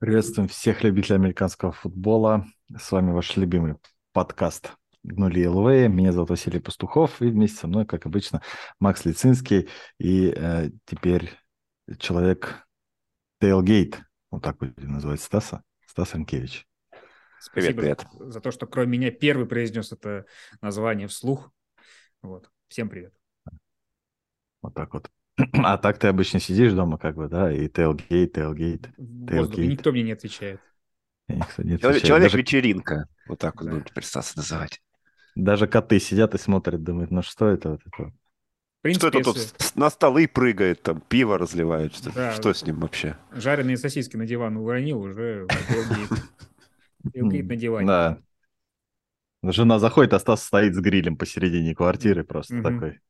Приветствуем всех любителей американского футбола. С вами ваш любимый подкаст «Гнули ЛВ». Меня зовут Василий Пастухов, и вместе со мной, как обычно, Макс Лицинский и э, теперь человек Тейлгейт, вот так будем называть Стаса, Стас Анкевич. Спасибо привет, привет. за то, что кроме меня первый произнес это название вслух. Вот. Всем привет. Вот так вот. А так ты обычно сидишь дома, как бы, да, и тейлгейт, тейлгейт, тейлгейт. Никто мне не отвечает. Никто не отвечает. Человек-вечеринка, вот так вот да. будем представиться называть. Даже коты сидят и смотрят, думают, ну что это вот это? Принципе, что это если... тут на столы прыгает, там пиво разливают, что, да, что с ним вообще? Жареные сосиски на диван уронил, уже тейлгейт на диване. Да. Жена заходит, а Стас стоит с грилем посередине квартиры просто такой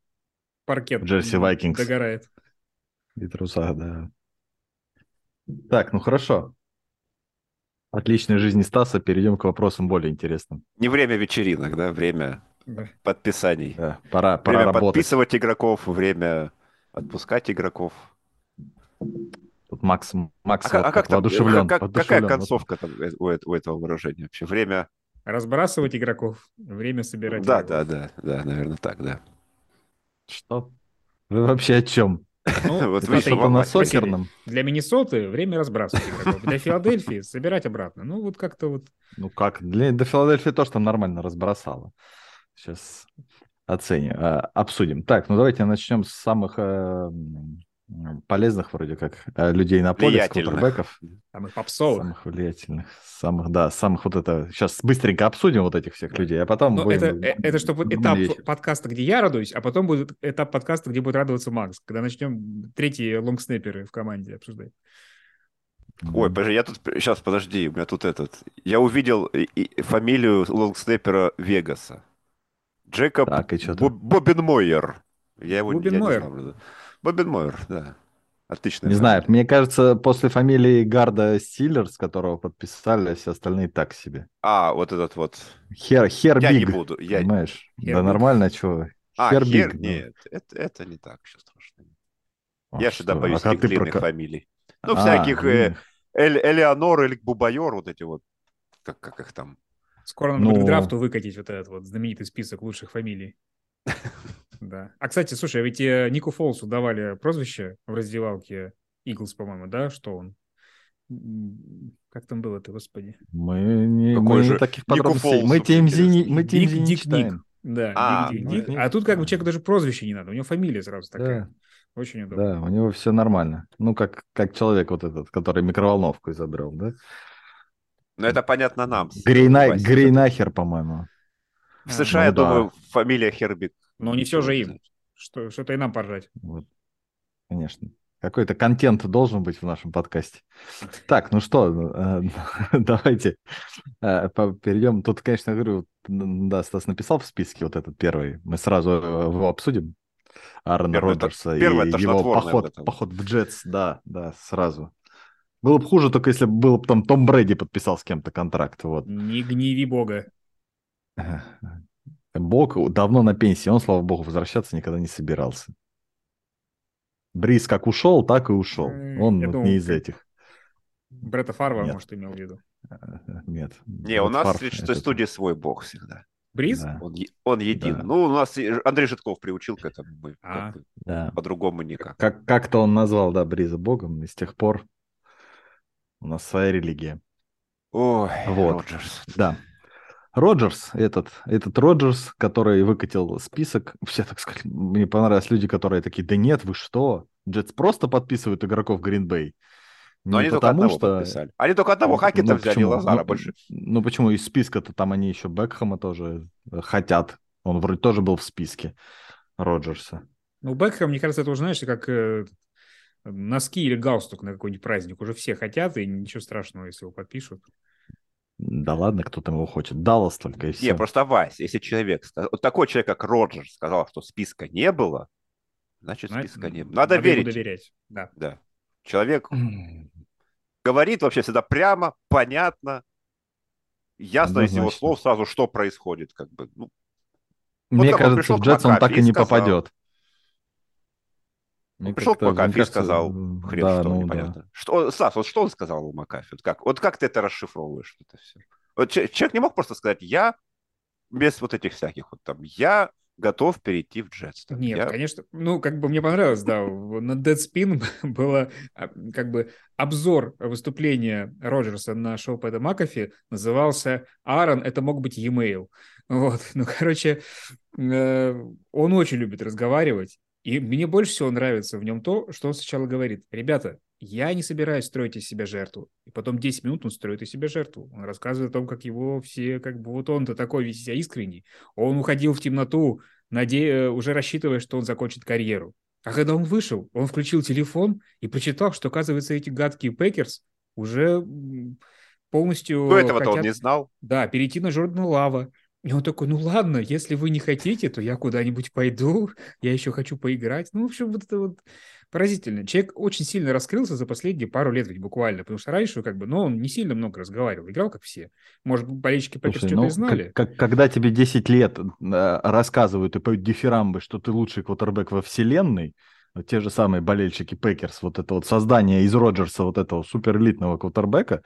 паркет Джерси Вайкингс. догорает. И труса, да. Так, ну хорошо. Отличной жизни Стаса. Перейдем к вопросам более интересным. Не время вечеринок, да? Время да. подписаний. Да, пора, пора время работать. подписывать игроков, время отпускать игроков. Тут Макс, Макс а, вот а как там, воодушевлен, как, воодушевлен. Какая концовка там у, у этого выражения вообще? Время... Разбрасывать игроков, время собирать Да, игроков. да, да, да, наверное, так, да. Что? Вы вообще о чем? Ну, вот смотри, на сокерном. Для Миннесоты время разбрасывать игроков. Для Филадельфии собирать обратно. Ну, вот как-то вот... Ну, как? Для, Филадельфии тоже там нормально разбросало. Сейчас оценим, а, обсудим. Так, ну давайте начнем с самых э, полезных вроде как э, людей на поле, квотербеков. Самых попсовых. Самых влиятельных. Самых, да, самых вот это... Сейчас быстренько обсудим вот этих всех людей, а потом Но будем... Это, э, это чтобы этап вещи. подкаста, где я радуюсь, а потом будет этап подкаста, где будет радоваться Макс, когда начнем третьи лонгснеперы в команде обсуждать. Ой, подожди, я тут... Сейчас, подожди, у меня тут этот... Я увидел фамилию лонгснепера Вегаса. Джекоб так, Боббенмойер. Я его Боббенмойер. не знаю. Боббенмойер, да. Отлично. Не знаю, мне кажется, после фамилии Гарда Стиллерс, которого подписали, все остальные так себе. А, вот этот вот. Хер, хер Я биг, не буду. Я... Понимаешь? Хер да нормально, чего? А, хер, хер биг, нет, ну. это, это не так еще страшно. А, я всегда боюсь а длинных про... фамилий. Ну, а, всяких э, Эль, Элеонор или Бубайор, вот эти вот, как, как их там. Скоро надо ну... будет к драфту выкатить вот этот вот знаменитый список лучших фамилий. Да. А, кстати, слушай, а ведь э, Нику Фолсу давали прозвище в раздевалке Иглс, по-моему, да? Что он? Как там было-то, господи? Мы не, мы же таких подробностей. Мы TMZ не, мы TMZ не читаем. Да, а, Дик, Дик, Дик. а тут как бы человеку даже прозвище не надо, у него фамилия сразу такая. Да. Очень удобно. Да, у него все нормально. Ну, как, как человек вот этот, который микроволновку изобрел, да? Ну, это понятно нам. Грейна... Грейнахер, по-моему. В США, ну, я да. думаю, фамилия Хербик. Но не все же им. Что, что-то и нам поржать. Вот. Конечно. Какой-то контент должен быть в нашем подкасте. Так, ну что, э, давайте э, перейдем. Тут, конечно, говорю, да, Стас написал в списке вот этот первый. Мы сразу его обсудим. Аарона Роджерса и его поход, поход в Джетс, да, да, сразу. Было бы хуже, только если бы был там Том Брэди подписал с кем-то контракт. Вот. Не гневи бога. Бог давно на пенсии, он, слава богу, возвращаться никогда не собирался. Бриз как ушел, так и ушел. Он вот думал, не из этих. Бретта Фарва, Нет. может, имел в виду. Нет. Не, у нас Фарф, в это... студии свой бог всегда. Бриз? Да. Он, он един. Да. Ну, у нас Андрей Житков приучил к этому. Мы а, как бы да. по-другому никак. Как- как-то он назвал, да, Бриза богом, и с тех пор у нас своя религия. Ой, вот. Роджерс. Да. Роджерс, этот, этот Роджерс, который выкатил список, все, так сказать, мне понравились люди, которые такие, да нет, вы что, Джетс просто подписывают игроков Гринбей. Но они потому, только одного что... подписали. Они только одного Хакета ну, взяли, почему? Лазара ну, больше. Ну почему, из списка-то там они еще Бекхэма тоже хотят. Он вроде тоже был в списке Роджерса. Ну, Бекхэм, мне кажется, это уже, знаешь, как э, носки или галстук на какой-нибудь праздник. Уже все хотят, и ничего страшного, если его подпишут. Да ладно, кто там его хочет. Даллас только и все. Не, просто Вась, если человек, вот такой человек, как Роджер, сказал, что списка не было, значит, ну, списка не было. Надо, надо верить. доверять, да. Да. Человек говорит вообще всегда прямо, понятно, ясно из его слов сразу, что происходит. Как бы. Ну, Мне вот кажется, в Джетс он так и не сказал. попадет. Мне Пришел к Макафи и сказал, хрен да, что, ну, непонятно. Да. Что, Стас, вот что он сказал у Макафи? Вот как, вот как ты это расшифровываешь? Это все? Вот человек не мог просто сказать, я без вот этих всяких вот там, я готов перейти в Jets. Нет, я... конечно. Ну, как бы мне понравилось, да. На Deadspin было а, как бы обзор выступления Роджерса на шоу Пэта Макафи назывался «Аарон, это мог быть e-mail». Вот, ну, короче, э, он очень любит разговаривать, и мне больше всего нравится в нем то, что он сначала говорит. Ребята, я не собираюсь строить из себя жертву. И потом 10 минут он строит из себя жертву. Он рассказывает о том, как его все, как бы вот он-то такой весь себя искренний. Он уходил в темноту, наде... Уже рассчитывая, что он закончит карьеру. А когда он вышел, он включил телефон и прочитал, что, оказывается, эти гадкие Packers уже полностью... До этого-то хотят... он не знал. Да, перейти на Джордана Лава. И он такой, ну ладно, если вы не хотите, то я куда-нибудь пойду, я еще хочу поиграть. Ну, в общем, вот это вот поразительно. Человек очень сильно раскрылся за последние пару лет ведь буквально, потому что раньше как бы, ну, он не сильно много разговаривал, играл как все. Может, болельщики Пакерс что-то ну, и знали. Как, как, когда тебе 10 лет э, рассказывают и поют дифирамбы, что ты лучший квотербек во вселенной, те же самые болельщики Пекерс, вот это вот создание из Роджерса вот этого суперэлитного квотербека,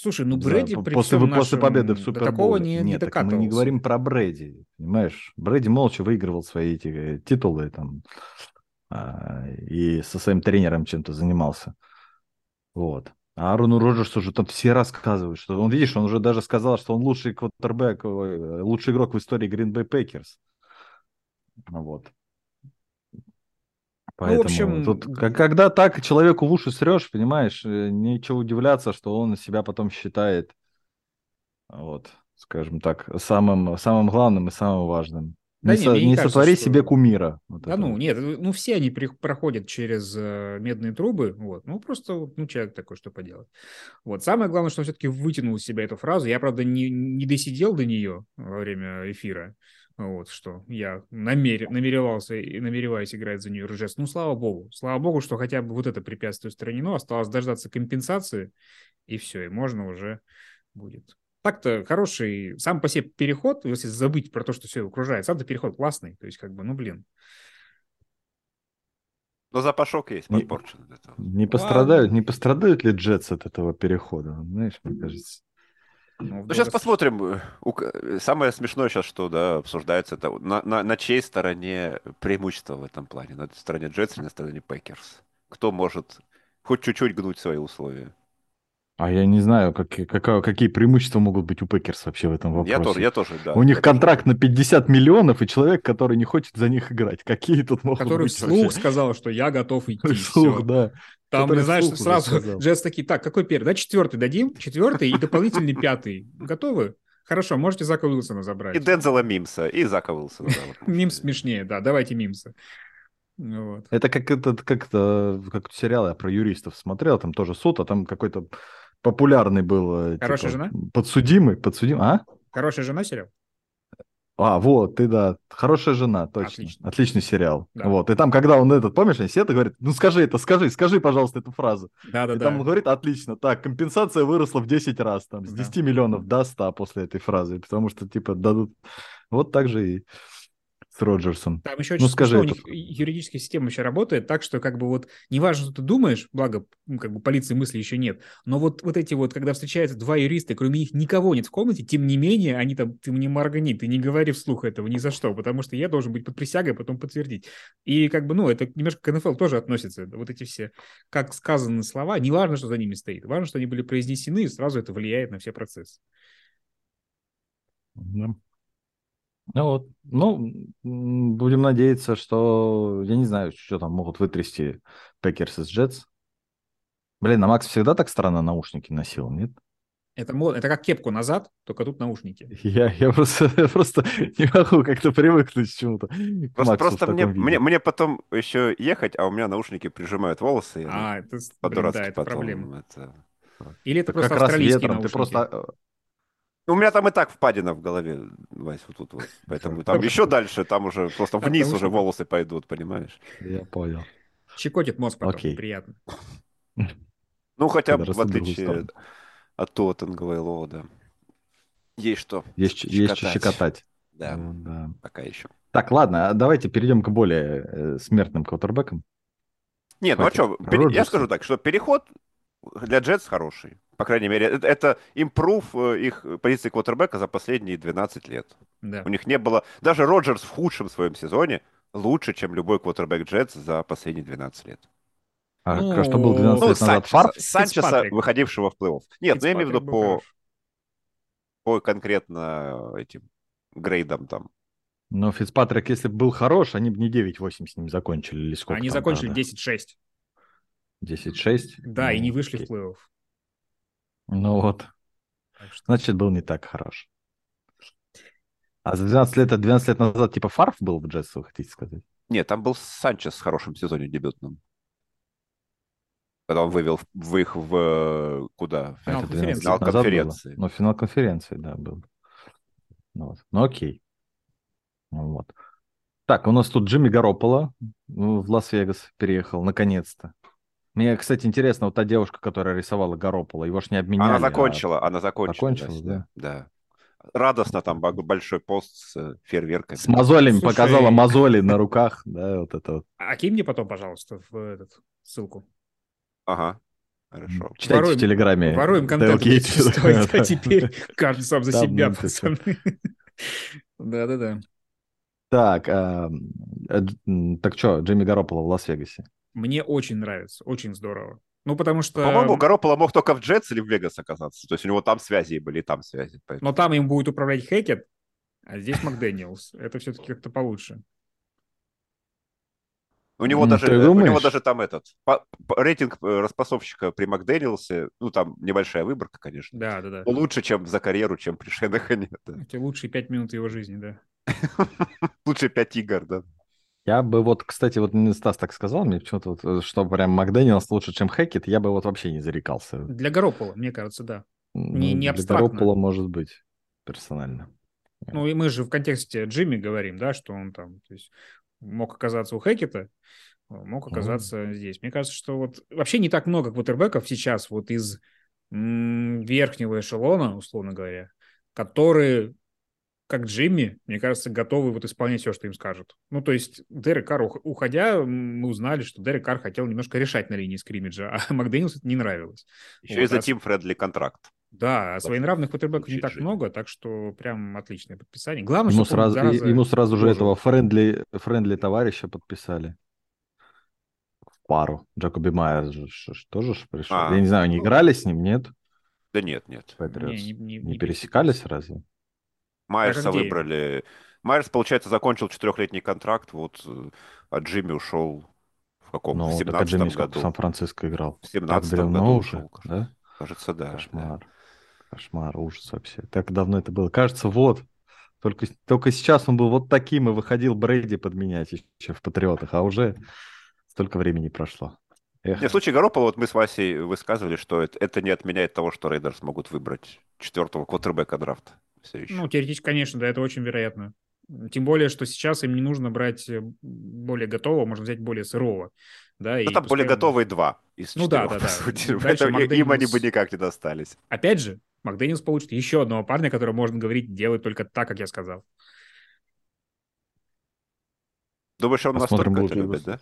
Слушай, ну Брэди да, при после, всем после победы в Суперболе. такого не, Нет, не докатывался. мы не говорим про Брэди, понимаешь? Брэди молча выигрывал свои эти э, титулы там а, и со своим тренером чем-то занимался. Вот. А Аарону Роджерсу уже там все рассказывают, что он, видишь, он уже даже сказал, что он лучший квотербек, э, лучший игрок в истории Green Bay Packers. Вот. Поэтому ну, в общем... тут, когда так человеку в уши срешь, понимаешь, э, нечего удивляться, что он себя потом считает, вот, скажем так, самым, самым главным и самым важным. Да не, не, не кажется, сотвори что... себе кумира. Вот да ну, нет, ну все они при, проходят через э, медные трубы, вот, ну просто, ну человек такой, что поделать. Вот, самое главное, что он все-таки вытянул из себя эту фразу, я, правда, не, не досидел до нее во время эфира, вот что я намер... намеревался и намереваюсь играть за нее Жест. Ну, слава богу. Слава богу, что хотя бы вот это препятствие устранено. Осталось дождаться компенсации, и все, и можно уже будет. Так-то хороший сам по себе переход, если забыть про то, что все окружает, сам-то переход классный. То есть, как бы, ну, блин. Но запашок есть подпорчен. Не, не пострадают, не пострадают ли Джетс от этого перехода? Знаешь, мне кажется. Ну, ну сейчас посмотрим. Самое смешное сейчас, что да, обсуждается, это на, на, на чьей стороне преимущество в этом плане? На стороне Джетс или на стороне Пекерс? Кто может хоть чуть-чуть гнуть свои условия? А я не знаю, как, как, какие преимущества могут быть у Пекерс вообще в этом вопросе. Я тоже, я тоже, да. У них контракт на 50 миллионов, и человек, который не хочет за них играть. Какие тут могут который быть Который вслух вообще? сказал, что я готов идти. Вслух, все. да. Там, знаешь, сразу Джетс такие, так, какой первый? Да, четвертый дадим, четвертый и дополнительный пятый. Готовы? Хорошо, можете Зака Уилсона забрать. И Дензела Мимса, и Зака Уилсона. Мимс смешнее, да, давайте Мимса. Вот. Это как этот, как это, как сериал я про юристов смотрел, там тоже суд, а там какой-то популярный был. Э, Хорошая типа, жена? Подсудимый, подсудимый, а? Хорошая жена сериал? А, вот, ты, да. Хорошая жена, точно. Отлично. Отличный сериал. Да. Вот. И там, когда он этот, помнишь, они сидят и говорят, ну скажи это, скажи, скажи, пожалуйста, эту фразу. Да, да, и да. там он говорит, отлично, так, компенсация выросла в 10 раз, там, с 10 да. миллионов до 100 после этой фразы, потому что, типа, дадут... Вот так же и с Роджерсом. Там еще очень ну, скажи у них юридическая система еще работает так, что как бы вот неважно, что ты думаешь, благо ну, как бы полиции мысли еще нет, но вот, вот эти вот, когда встречаются два юриста, кроме них никого нет в комнате, тем не менее, они там, ты мне моргани, ты не говори вслух этого ни за что, потому что я должен быть под присягой, а потом подтвердить. И как бы, ну, это немножко к НФЛ тоже относится, вот эти все, как сказаны слова, неважно, что за ними стоит, важно, что они были произнесены, и сразу это влияет на все процессы. Да. Ну вот, ну, будем надеяться, что, я не знаю, что там могут вытрясти Пекерс из Джетс. Блин, а Макс всегда так странно наушники носил, нет? Это, это как кепку назад, только тут наушники. Я, я, просто, я просто не могу как-то привыкнуть к чему-то. Просто, просто мне, мне, мне потом еще ехать, а у меня наушники прижимают волосы. А, это, блин, да, это потом, проблема. Это... Или это, это просто как австралийские раз ветром, наушники. Ты просто ну, у меня там и так впадина в голове, Вась, вот тут вот. Поэтому там еще дальше, там уже просто вниз уже волосы пойдут, понимаешь? Я понял. Щекотит мозг потом, Окей. приятно. Ну, хотя бы в отличие от Тоттенга и да. Есть что Есть, есть что щекотать. Да, да, пока еще. Так, ладно, а давайте перейдем к более э, смертным квотербекам. Нет, ну а что, я скажу так, что переход для Джетс хороший. По крайней мере, это, это импрув э, их позиции квотербека за последние 12 лет. Да. У них не было... Даже Роджерс в худшем своем сезоне лучше, чем любой квотербек Джетс за последние 12 лет. А ну, что был 12 ну, лет назад? Фарф? Санчеса, выходившего в плей-офф. Нет, ну я имею в виду по, по конкретно этим грейдам там. Но Фицпатрик, если бы был хорош, они бы не 9-8 с ним закончили. Или сколько они закончили 10-6. 10-6? Да, ну, и не вышли окей. в плей-офф. Ну вот. Что... Значит, был не так хорош. А за 12 лет, 12 лет назад типа Фарф был в Джетс, вы хотите сказать? Нет, там был Санчес с хорошим сезоне дебютным. Когда он вывел в их в куда? Финал, конференции. Финал конференции. Ну, финал конференции, да, был. Ну, вот. ну окей. Ну вот. Так, у нас тут Джимми Гарополо в Лас-Вегас переехал, наконец-то. Мне, кстати, интересно, вот та девушка, которая рисовала Горопола, его ж не обменяли. Она закончила, а... она закончила. Закончила, да? Да. Радостно там большой пост с э, фейерверками. С мозолями, Слушай... показала мозоли на руках, да, вот это вот. А кинь мне потом, пожалуйста, в этот ссылку. Ага. Хорошо. Читайте воруем, в Телеграме. Воруем контент, стоит, а теперь каждый сам за себя, пацаны. Да-да-да. Так, э, так что, Джимми Гарополо в Лас-Вегасе? Мне очень нравится, очень здорово. Ну, потому что... По-моему, Гарополо мог только в Джетс или в Вегас оказаться. То есть у него там связи были, там связи. Поэтому... Но там им будет управлять Хекет, а здесь Макдэниелс. Это все-таки как-то получше. У него, mm, даже, у него даже там этот по, по, рейтинг э, распасовщика при Макдэниелсе, ну там небольшая выборка, конечно. Да, да, да. Лучше, чем за карьеру, чем при Шенахане. Да. Эти лучшие пять минут его жизни, да. Лучшие пять игр, да. Я бы вот, кстати, вот Стас так сказал мне почему-то, вот, э, что прям Макдэниелс лучше, чем Хэкет, я бы вот вообще не зарекался. Для Горопола, мне кажется, да. Не, ну, не абстрактно. Для Горопола может быть, персонально. Ну и мы же в контексте Джимми говорим, да, что он там то есть, мог оказаться у Хэкета, мог оказаться mm. здесь. Мне кажется, что вот вообще не так много квотербеков сейчас вот из верхнего эшелона, условно говоря, которые как Джимми, мне кажется, готовы вот исполнять все, что им скажут. Ну, то есть Дерек Карр, уходя, мы узнали, что Дерек Карр хотел немножко решать на линии скриммиджа, а Макдэниелс это не нравилось. Еще вот, и за team-friendly контракт. Да, а своенравных квотербеков не так жизнь. много, так что прям отличное подписание. Главное, ему, сразу, зараза... ему сразу же этого friendly, friendly товарища подписали. В пару. Джакоби Майерс же, тоже ж пришел. А, Я не знаю, они играли с ним, нет? Да нет, нет. Не, не, не, не пересекались разве? Майерса выбрали. Майерс, получается, закончил четырехлетний контракт, вот, а Джимми ушел в каком? Ну, в 17 году. в Сан-Франциско играл. В 17 году давно уже, да? Кажется, да. Кошмар. Да. Кошмар, ужас вообще. Так давно это было. Кажется, вот. Только, только сейчас он был вот таким и выходил Брейди подменять еще в Патриотах, а уже столько времени прошло. Эх. Нет, в случае Гаропола, вот мы с Васей высказывали, что это, это не отменяет того, что Рейдерс могут выбрать четвертого квотербека драфта все еще. Ну, теоретически, конечно, да, это очень вероятно. Тем более, что сейчас им не нужно брать э, более готового, можно взять более сырого. Да, ну, там более готовые два из ну, четырех, да, да, по да. сути. Поэтому Макдэниелс... им они бы никак не достались. Опять же, Макдэниус получит еще одного парня, который, можно говорить, делает только так, как я сказал. Думаешь, он Посмотрим, настолько это любит, да?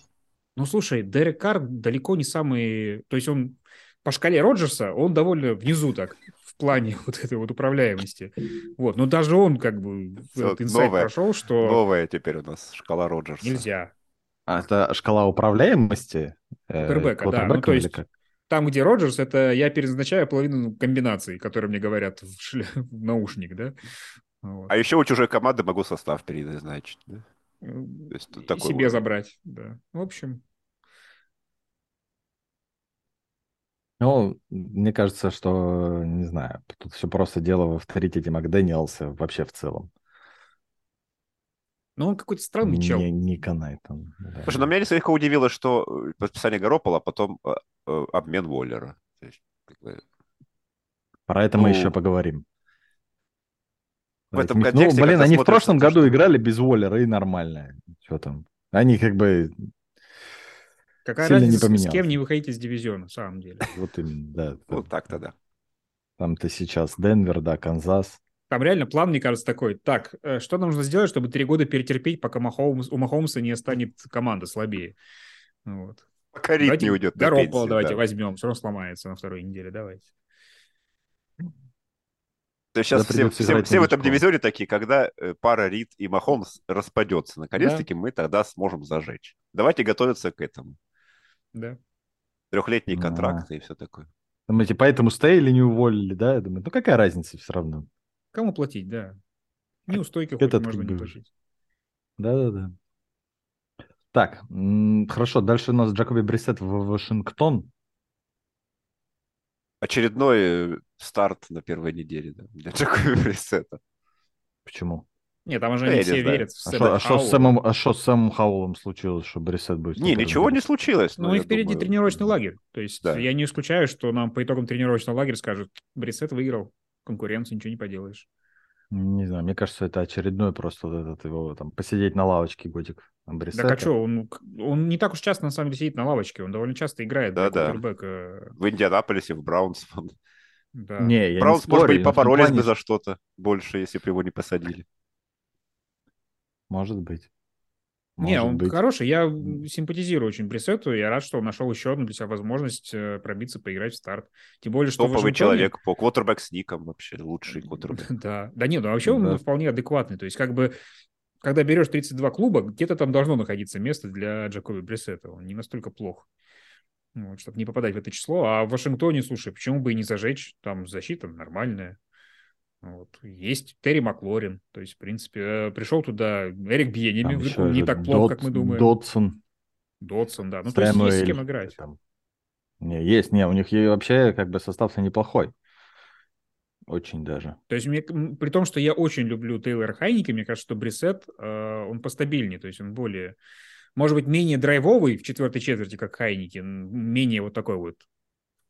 Ну, слушай, Дерек Карр далеко не самый... То есть он по шкале Роджерса, он довольно внизу так, в плане вот этой вот управляемости. Вот, но даже он как бы этот инсайт новая, прошел, что... Новая теперь у нас шкала Роджерса. Нельзя. А это шкала управляемости? Квотербека, э, да. Ну, то есть как? там, где Роджерс, это я перезначаю половину комбинаций, которые мне говорят в, шле... в наушник, да? Вот. А еще у чужой команды могу состав переназначить, да? То есть, И такой себе вот. забрать, да. В общем, Ну, мне кажется, что, не знаю, тут все просто дело в авторитете Макдэниелса вообще в целом. Ну, он какой-то странный чел. Не, не канает он. Да. Слушай, но меня слегка удивило, что э, подписание Горопола, а потом э, э, обмен Уоллера. Бы... Про это ну, мы еще поговорим. В этом контексте, ну, блин, они в прошлом году что... играли без Уоллера и нормально. Что там? Они как бы Какая Сильно разница, не с кем не выходить из дивизиона, на самом деле. Вот именно, да. Вот так-то да. Там-то сейчас Денвер, да, Канзас. Там реально план, мне кажется, такой. Так, э, что нам нужно сделать, чтобы три года перетерпеть, пока Махоумс, у Махомса не станет команда слабее? Вот. Пока Рид не уйдет Гаропола давайте да. возьмем, все равно сломается на второй неделе, давайте. То есть сейчас все, все, все в этом дивизионе такие, когда э, пара Рид и Махомс распадется. Наконец-таки да. мы тогда сможем зажечь. Давайте готовиться к этому. Да. Трехлетние да. контракты и все такое. Думаете, поэтому Стейли не уволили, да? Я думаю, ну какая разница все равно? Кому платить, да. Неустойки Этот можно не платить. Да-да-да. Так, хорошо, дальше у нас Джакоби Брисет в Вашингтон. Очередной э, старт на первой неделе да, для Джакоби Брисета. Почему? Нет, там уже не все верят в Сэма а что, а с Сэмом, а что с Сэмом Хаулом случилось, что Брисет будет? Не, ничего не случилось. Ну, и впереди думаю... тренировочный лагерь. То есть да. я не исключаю, что нам по итогам тренировочного лагеря скажут, Брисет выиграл конкуренцию, ничего не поделаешь. Не знаю, мне кажется, это очередной просто вот этот его там посидеть на лавочке годик. Брисета. Так а что, он, он не так уж часто на самом деле сидит на лавочке, он довольно часто играет. Да, да. В Индианаполисе, в Браунс. Да. Не, я Браунс, не спорю, может быть, поборолись плане... бы за что-то больше, если бы его не посадили. Может быть. Может не, он быть. хороший. Я симпатизирую очень Брисету. Я рад, что он нашел еще одну для себя возможность э, пробиться, поиграть в старт. Тем более, что Топовый человек по квотербек с ником вообще. Лучший квотербек. Да, да нет, ну вообще он вполне адекватный. То есть как бы когда берешь 32 клуба, где-то там должно находиться место для Джакоби Брисета. Он не настолько плох. Вот, чтобы не попадать в это число. А в Вашингтоне, слушай, почему бы и не зажечь? Там защита нормальная. Вот. Есть Терри Маклорин. То есть, в принципе, э, пришел туда Эрик Бьенеми. Не так плохо, Дот, как мы думаем. Дотсон. Дотсон, да. Ну, то есть есть с кем играть. Там. Не, есть, не, у них вообще как бы состав-то неплохой. Очень даже. То есть, мне, при том, что я очень люблю Тейлора Хайники, мне кажется, что Брисет, э, он постабильнее, то есть он более, может быть, менее драйвовый в четвертой четверти, как Хайники, менее вот такой вот.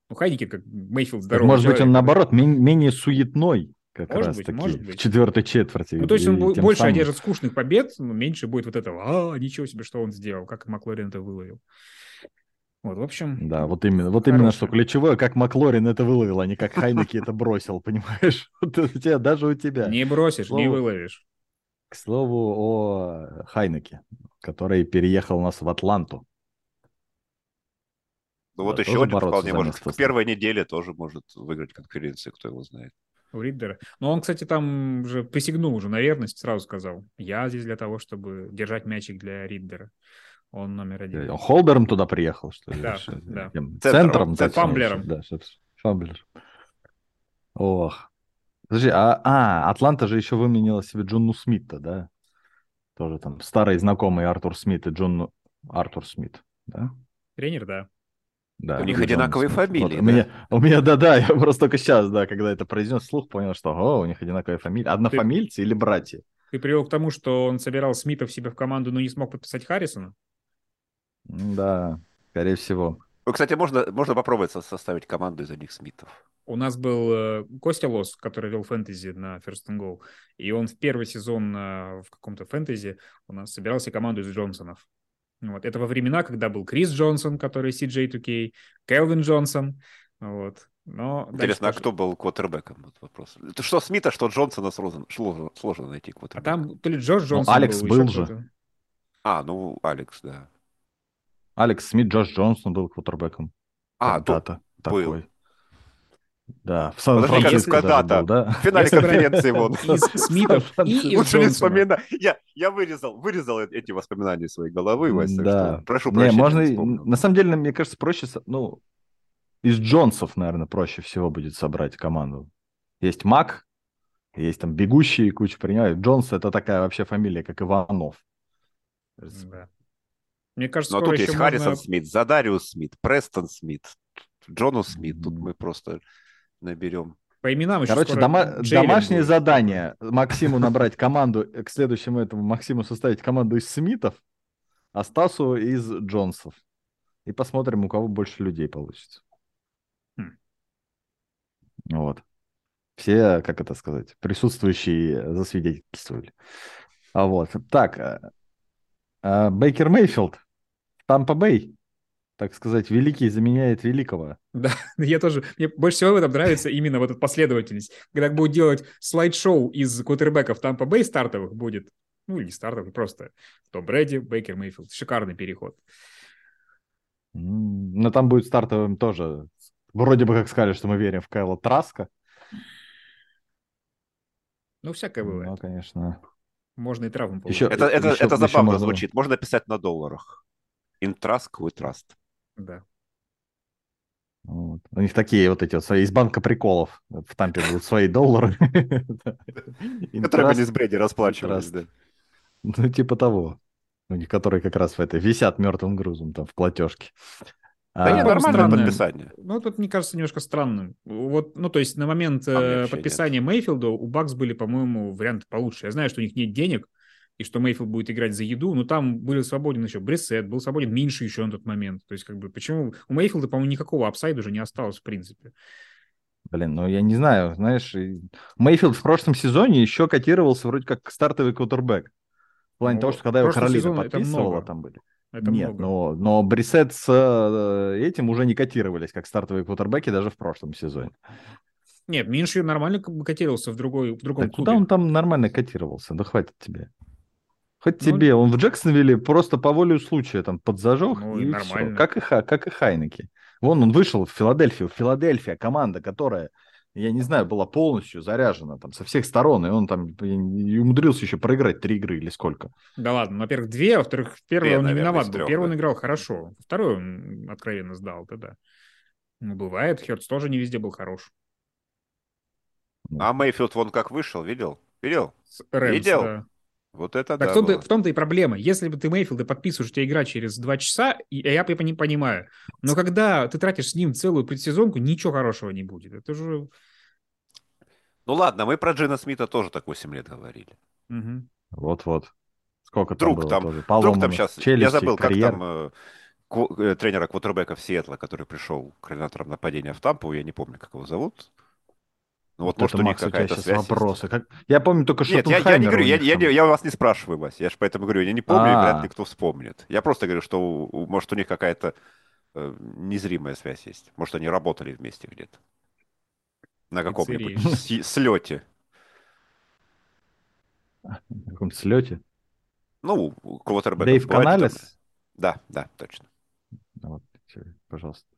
Ну, Хайники, как Мейфилд здоровый Может человек, быть, он, наоборот, менее суетной как может раз быть, таки, может быть. в четвертой четверти. Ну, то есть он больше самым... одержит скучных побед, но меньше будет вот этого, а, ничего себе, что он сделал, как Маклорин это выловил. Вот, в общем... Да, вот именно, вот именно что ключевое, как Маклорин это выловил, а не как Хайнеки это бросил, понимаешь? Вот у тебя, даже у тебя. Не бросишь, не выловишь. К слову о Хайнеке, который переехал у нас в Атланту. Ну вот еще один вполне может. К первой неделе тоже может выиграть конференцию, кто его знает у Риддера. Но он, кстати, там уже присягнул уже на верность, сразу сказал. Я здесь для того, чтобы держать мячик для Риддера. Он номер один. Он холдером туда приехал, что ли? Да, да. Центром. Центром. Фамблером. Да, фамблер. Ох. Подожди, а, а, Атланта же еще выменила себе Джонну Смита, да? Тоже там старый знакомый Артур Смит и Джон Артур Смит, да? Тренер, да. Да, у них одинаковые фамилии. Вот, да? У меня, у меня, да-да, я просто только сейчас, да, когда это произнес слух, понял, что о, у них одинаковые фамилии. Однофамильцы ты, или братья? Ты привел к тому, что он собирал Смита в себе в команду, но не смог подписать Харрисона? Да, скорее всего. Ну, кстати, можно, можно попробовать составить команду из одних Смитов. У нас был э, Костя Лос, который вел фэнтези на First and Goal, и он в первый сезон э, в каком-то фэнтези у нас собирался команду из Джонсонов. Вот. Это во времена, когда был Крис Джонсон, который CJ2K, Келвин Джонсон. Вот. Но Интересно, а тоже... кто был квотербеком? Вот вопрос. Это что Смита, что Джонсона сложно, сложно, сложно найти квотербека. А там то ли Джордж ну, Джонсон ну, Алекс был, был же. А, ну, Алекс, да. Алекс Смит, Джордж Джонсон был квотербеком. А, то был. Да, в Сан-Франциско когда-то, да? в финале конференции. Из Смитов и Лучше не вспоминать. Я, я вырезал, вырезал эти воспоминания из своей головы, Вася, да. прошу прощения. Не, можно, на самом деле, мне кажется, проще, ну, из Джонсов, наверное, проще всего будет собрать команду. Есть Мак, есть там бегущие, куча принимают. Джонс это такая вообще фамилия, как Иванов. Да. Мне кажется, Но тут есть можно... Харрисон Смит, Задариус Смит, Престон Смит, Джонус Смит. Тут мы просто наберем. По именам еще Короче, дома- домашнее будет. задание Максиму набрать команду, э, к следующему этому Максиму составить команду из Смитов, а Стасу из Джонсов. И посмотрим, у кого больше людей получится. Хм. Вот. Все, как это сказать, присутствующие засвидетельствовали. А вот. Так. Э, э, Бейкер Мейфилд. Тампа Бэй так сказать, великий заменяет великого. Да, я тоже. Мне больше всего в этом нравится именно вот эта последовательность. Когда будут делать слайд-шоу из квотербеков Тампа Бэй стартовых будет, ну или стартовых, просто Том Брэди, Бейкер Мейфилд. Шикарный переход. Но там будет стартовым тоже. Вроде бы как сказали, что мы верим в Кайла Траска. Ну, всякое бывает. Ну, конечно. Можно и травму получить. Еще, это это, еще, это забавно можно... звучит. Можно писать на долларах. In trust, we trust. Да. Вот. У них такие вот эти вот свои из банка приколов. В Тампе будут свои доллары. Которые они с Брэди расплачивались, да. Ну, типа того. У них, которые как раз в этой висят мертвым грузом там в платежке. Да а, нет, нормальное подписание. Ну, тут, мне кажется, немножко странным. Вот, ну, то есть на момент э, подписания нет. Мейфилда у Бакс были, по-моему, варианты получше. Я знаю, что у них нет денег, и что Мейфилд будет играть за еду, но там был свободен еще Бресет, был свободен меньше еще на тот момент. То есть, как бы, почему... У Мейфилда, по-моему, никакого апсайда уже не осталось, в принципе. Блин, ну я не знаю, знаешь, Мейфилд в прошлом сезоне еще котировался вроде как стартовый квотербек. В плане ну, того, что когда его Каролина подписывала, там были. Это Нет, много. но, но Брисет с э, этим уже не котировались, как стартовые квотербеки даже в прошлом сезоне. Нет, меньше нормально котировался в, другой, в другом так клубе. Куда он там нормально котировался? Да хватит тебе. Хоть ну, тебе, он в Джексонвилле просто по воле случая там подзажег, ну, и нормально. Все. Как и, как и Хайнеки. Вон он вышел в Филадельфию. Филадельфия, команда, которая я не знаю, была полностью заряжена там со всех сторон, и он там и умудрился еще проиграть три игры или сколько. Да ладно, во-первых, две, а во-вторых, первый две, он наверное, не виноват был. Первый да. он играл хорошо, второй он откровенно сдал, тогда. Ну, бывает, Херц тоже не везде был хорош. Ну. А Мейфилд вон как вышел, видел? Видел? Рэмс, видел? Да. Вот это так да. В том-то, в том-то и проблема. Если бы ты Мейфилда подписываешь, у тебя игра через два часа, и, я не понимаю. Но когда ты тратишь с ним целую предсезонку, ничего хорошего не будет. Это же... Ну ладно, мы про Джина Смита тоже так 8 лет говорили. Угу. Вот-вот. Сколько там друг было там, тоже? Друг там сейчас, челюсти, я забыл, карьер. как там э, э, тренера квотербека в Сиэтла, который пришел координатором нападения в Тампу, я не помню, как его зовут. Ну, вот, вот может, это, у них какая-то связь вопросы. Как... Я помню только, что Нет, я, я не говорю, я, я, я, я вас не спрашиваю, вас. Я же поэтому говорю, я не помню, А-а-а. вряд ли кто вспомнит. Я просто говорю, что, может, у них какая-то э, незримая связь есть. Может, они работали вместе где-то. На каком-нибудь слете. На каком слете? Ну, квотербек. Дэйв Каналес? Да, да, точно. Вот, пожалуйста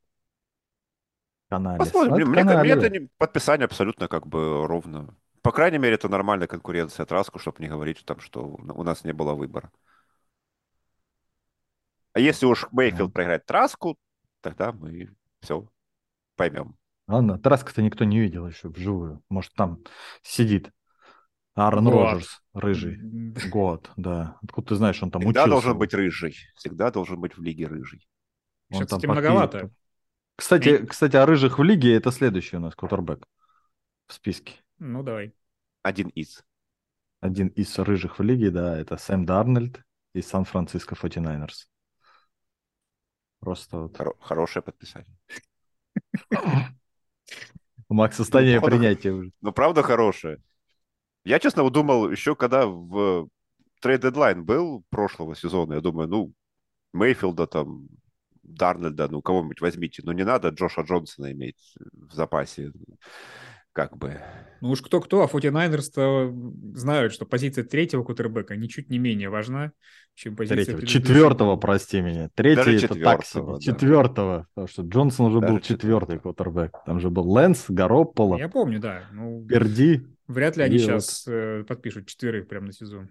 канале. Посмотрим. Мне, мне, мне это не, подписание абсолютно как бы ровно. По крайней мере, это нормальная конкуренция Траску, чтобы не говорить, там, что у нас не было выбора. А если уж Мейфилд проиграет Траску, тогда мы все поймем. Ладно, Траска-то никто не видел еще вживую. Может, там сидит Аарон Год. Роджерс, рыжий. Год, да. Откуда ты знаешь, он там Всегда учился? должен быть рыжий. Всегда должен быть в лиге рыжий. Сейчас, кстати, многовато. Кстати, И... кстати, о рыжих в лиге это следующий у нас квотербек в списке. Ну, давай. Один из. Один из рыжих в лиге, да, это Сэм Дарнольд из Сан-Франциско 49ers. Просто вот. Хоро- хорошее подписание. У Макса состояние ну, принятия уже. Ну, правда хорошее. Я, честно, думал, еще когда в трейд-дедлайн был прошлого сезона, я думаю, ну, Мейфилда там Дарнольда, ну, кого-нибудь возьмите. Но не надо Джоша Джонсона иметь в запасе. Как бы. Ну уж кто-кто, а 49ers-то знают, что позиция третьего квотербека ничуть не менее важна, чем позиция третьего. Четвертого, прости меня. Третий это так себе. Да. Четвертого. Потому что Джонсон уже Даже был четвертый квотербек. Там же был Лэнс, Гаропполо. Я помню, да. Ну, Перди. Вряд ли они сейчас вот... э, подпишут четверых прямо на сезон.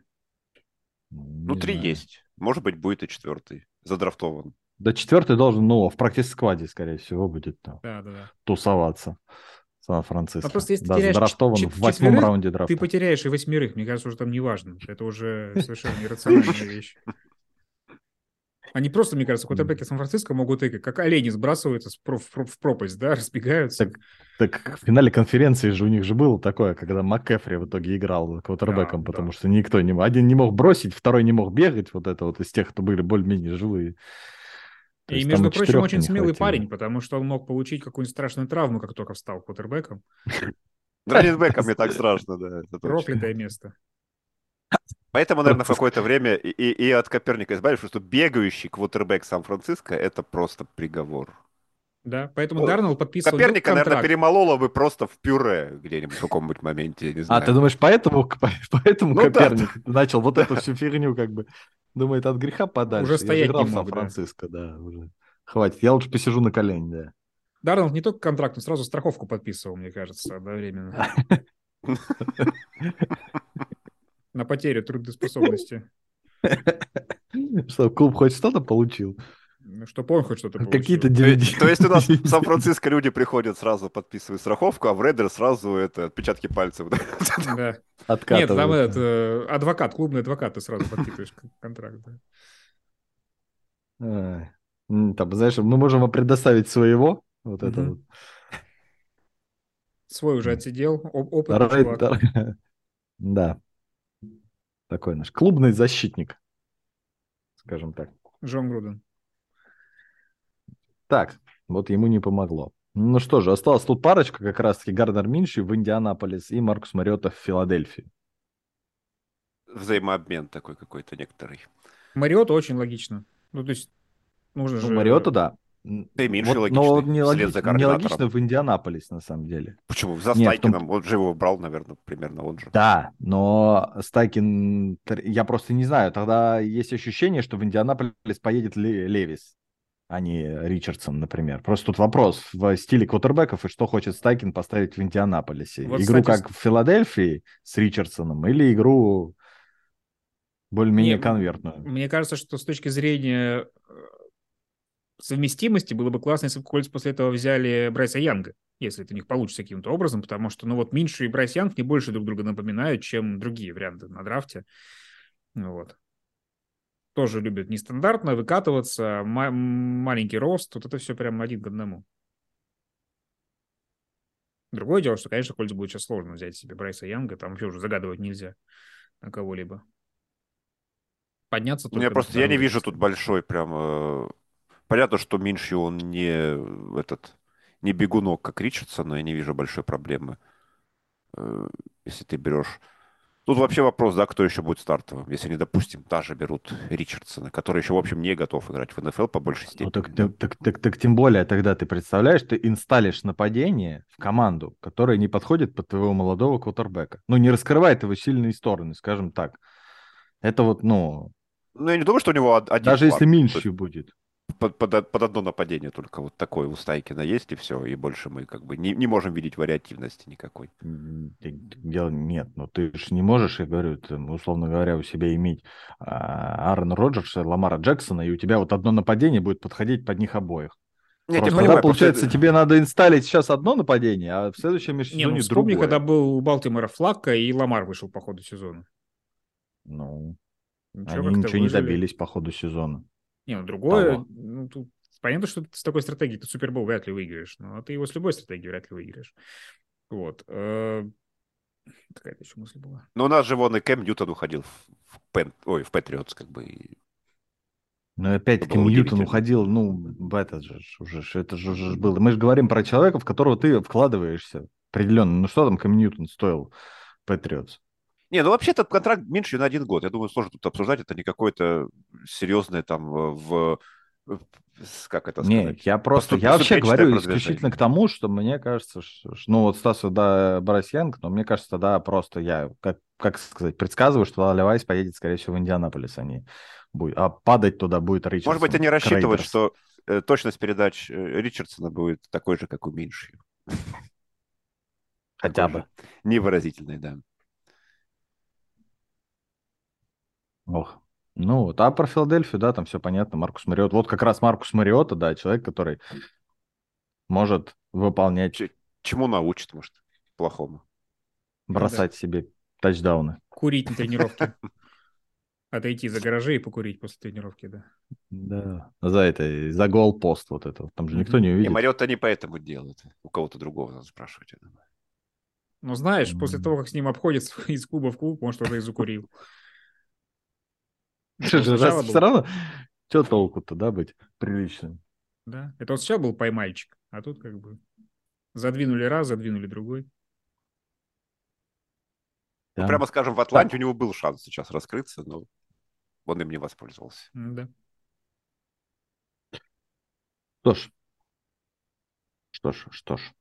Ну, три есть. Может быть, будет и четвертый. Задрафтован. Да четвертый должен, ну, в практически-скваде, скорее всего, будет там да, да, да. тусоваться. Сан-Франциско. А просто если да, теряешь в восьмом раунде драфта. Ты потеряешь и восьмерых, мне кажется, уже там не важно. Это уже совершенно нерациональная вещь. Они просто, мне кажется, квотербеки Сан-Франциско могут как олени сбрасываются в пропасть, да, разбегаются. Так, так в финале конференции же у них же было такое, когда МакКефри в итоге играл квотербеком, да, потому да. что никто не... Один не мог бросить, второй не мог бегать, вот это вот из тех, кто были более-менее живые. То и, между прочим, очень смелый хватило. парень, потому что он мог получить какую-нибудь страшную травму, как только стал квотербеком. Раннинбеком мне так страшно, да. Проклятое место. Поэтому, наверное, в какое-то время и, и от Коперника избавились, что бегающий квотербек Сан-Франциско – это просто приговор. Да, поэтому вот. Дарнелл подписывал Коперника, наверное, перемолола бы просто в пюре где-нибудь в каком-нибудь моменте, не знаю. А, ты думаешь, поэтому, поэтому ну, Коперник да. начал вот эту всю фигню как бы Думает, от греха подальше. Уже стоять не мог, Сан-Франциско, да. да, уже. Хватит, я лучше посижу на колене, да. Дарнолд не только контракт, он сразу страховку подписывал, мне кажется, одновременно. На потерю трудоспособности. Что, клуб хоть что-то получил? Чтобы он хоть что-то получил. Какие-то DVD. То есть у нас в Сан-Франциско люди приходят, сразу подписывают страховку, а в Рейдер сразу это отпечатки пальцев. Да. Нет, там этот э, адвокат, клубный адвокат, ты сразу подписываешь контракт. Там, знаешь, мы можем вам предоставить своего, вот это вот. Свой уже отсидел, опыт. Да. Такой наш клубный защитник, скажем так. Джон Груден. Так, вот ему не помогло. Ну что же, осталась тут парочка, как раз-таки Гарнер Минши в Индианаполис и Маркус Мариота в Филадельфии. Взаимообмен такой какой-то некоторый. Мариота очень логично. Ну, то есть, нужно ну, же... Мариота, да. Да и меньше вот, Но не, логи... не логично в Индианаполис, на самом деле. Почему? За Нет, Стайкином, том... он же его брал, наверное, примерно он же. Да, но Стайкин, я просто не знаю, тогда есть ощущение, что в Индианаполис поедет Левис а не Ричардсон, например. Просто тут вопрос в стиле квотербеков и что хочет Стайкин поставить в Индианаполисе. Вот, игру кстати... как в Филадельфии с Ричардсоном или игру более-менее конвертную? Мне кажется, что с точки зрения э, совместимости было бы классно, если бы Кольц после этого взяли Брайса Янга, если это у них получится каким-то образом, потому что, ну вот, Минши и Брайс Янг не больше друг друга напоминают, чем другие варианты на драфте. Вот тоже любят нестандартно выкатываться, ма- маленький рост, вот это все прям один к одному. Другое дело, что, конечно, Кольцу будет сейчас сложно взять себе Брайса Янга, там вообще уже загадывать нельзя на кого-либо. Подняться только... Я просто, я не вижу тут большой прям... Э... Понятно, что меньше он не этот не бегунок, как Ричардсон, но я не вижу большой проблемы. Э, если ты берешь Тут вообще вопрос, да, кто еще будет стартовым, если они, допустим, даже берут Ричардсона, который еще, в общем, не готов играть в НФЛ по большей степени. Ну, так, так, так, так, так тем более тогда ты представляешь, ты инсталишь нападение в команду, которая не подходит под твоего молодого квотербека. Ну, не раскрывает его сильные стороны, скажем так. Это вот, ну... Ну, я не думаю, что у него один Даже план. если меньше будет под, под, под одно нападение только вот такое у Стайкина есть, и все, и больше мы как бы не, не можем видеть вариативности никакой. Дело нет, но ты же не можешь, я говорю, ты, условно говоря, у себя иметь а, Аарона Роджерса, Ламара Джексона, и у тебя вот одно нападение будет подходить под них обоих. Нет, Просто, понимаю, получается, просто... тебе надо инсталить сейчас одно нападение, а в следующем межсезонье Не, ну, вспомни, другое. когда был у Балтимора Флакка, и Ламар вышел по ходу сезона. Ну, ничего, они ничего выжили. не добились по ходу сезона. Не, ну другое, ну, тут понятно, что с такой стратегией ты Супербол вряд ли выиграешь, но ты его с любой стратегией вряд ли выиграешь. Вот. Какая-то э, еще мысль была. Ну, у нас же вон и Кэм Ньютон уходил в, Пен... Ой, в Патриотс, как бы. Ну, опять Кэм Ньютон уходил, ну, в этот же, уже, это же уже было. Мы же говорим про человека, в которого ты вкладываешься определенно. Ну, что там Кэм Ньютон стоил Патриотс? Не, ну вообще этот контракт меньше на один год. Я думаю, сложно тут обсуждать. Это не какое-то серьезное там э, в как это сказать? Нет, я просто, Поступ, я вообще говорю исключительно к тому, что мне кажется, что, ну вот Стас да Борисенко, но мне кажется, тогда просто я, как, как сказать, предсказываю, что Левайс поедет, скорее всего, в Индианаполис, а не будет, а падать туда будет Ричардсон. Может быть, они рассчитывают, что э, точность передач э, Ричардсона будет такой же, как у Минши. Хотя бы. Невыразительный, да. Ох. Ну вот, а про Филадельфию, да, там все понятно, Маркус Мариот. Вот как раз Маркус Мариота, да, человек, который может выполнять... Ч- чему научит, может, плохому? Бросать да. себе тачдауны. Курить на тренировке. Отойти за гаражи и покурить после тренировки, да. Да, за это, за гол-пост вот это. Там же никто не увидит. И Мариотта не поэтому делает. У кого-то другого надо спрашивать, я думаю. Ну, знаешь, после того, как с ним обходится из клуба в клуб, может, уже и закурил. Что же, раз все равно, что толку-то, да, быть приличным? Да, это он сначала был поймальчик, а тут как бы задвинули раз, задвинули другой. Да. Ну, прямо скажем, в Атланте так. у него был шанс сейчас раскрыться, но он им не воспользовался. Да. Что ж, что ж, что ж.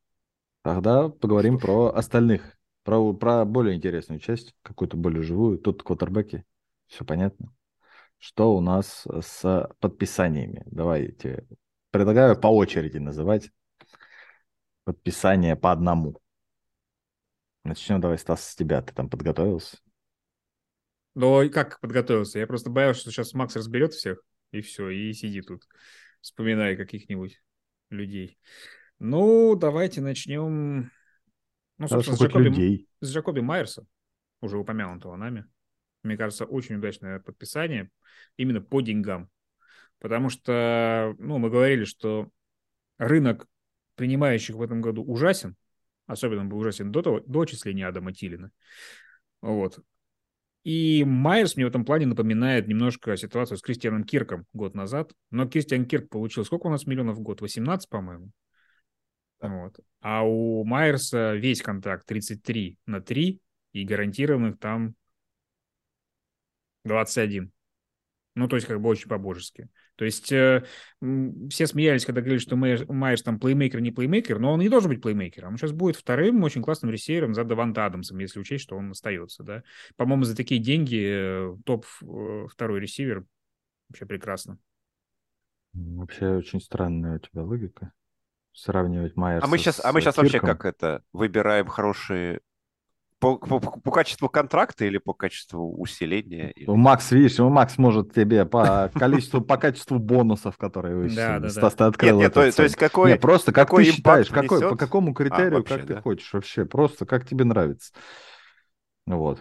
Тогда поговорим что про остальных, про, про более интересную часть, какую-то более живую. Тут квотербеки, все понятно что у нас с подписаниями. Давайте предлагаю по очереди называть подписание по одному. Начнем давай, Стас, с тебя. Ты там подготовился? Ну, как подготовился? Я просто боялся, что сейчас Макс разберет всех, и все, и сиди тут, вспоминая каких-нибудь людей. Ну, давайте начнем... Ну, собственно, с Джакоби, людей. с Джакоби Майерса, уже упомянутого нами. Мне кажется, очень удачное подписание именно по деньгам. Потому что, ну, мы говорили, что рынок принимающих в этом году ужасен, особенно был ужасен до, того, до отчисления Адама Тилина. Вот. И Майерс мне в этом плане напоминает немножко ситуацию с Кристианом Кирком год назад. Но Кристиан Кирк получил сколько у нас миллионов в год? 18, по-моему. Вот. А у Майерса весь контракт 33 на 3 и гарантированных там 21. Ну, то есть, как бы очень по-божески. То есть, э, все смеялись, когда говорили, что Майерс, Майерс там плеймейкер, не плеймейкер, но он не должен быть плеймейкером. Он сейчас будет вторым очень классным ресейвером за Даванта Адамсом, если учесть, что он остается, да. По-моему, за такие деньги э, топ э, второй ресивер вообще прекрасно. Вообще очень странная у тебя логика. Сравнивать Майерса А мы сейчас, а мы сейчас вообще как это, выбираем хорошие по, по, по качеству контракта или по качеству усиления? Или... Ну, Макс, видишь, ну, Макс может тебе по количеству, по качеству бонусов, которые вы Стас, ты открыл. Нет, то, есть какой Нет, просто как какой ты считаешь, какой, по какому а, критерию, как ты хочешь вообще, просто как тебе нравится. Вот.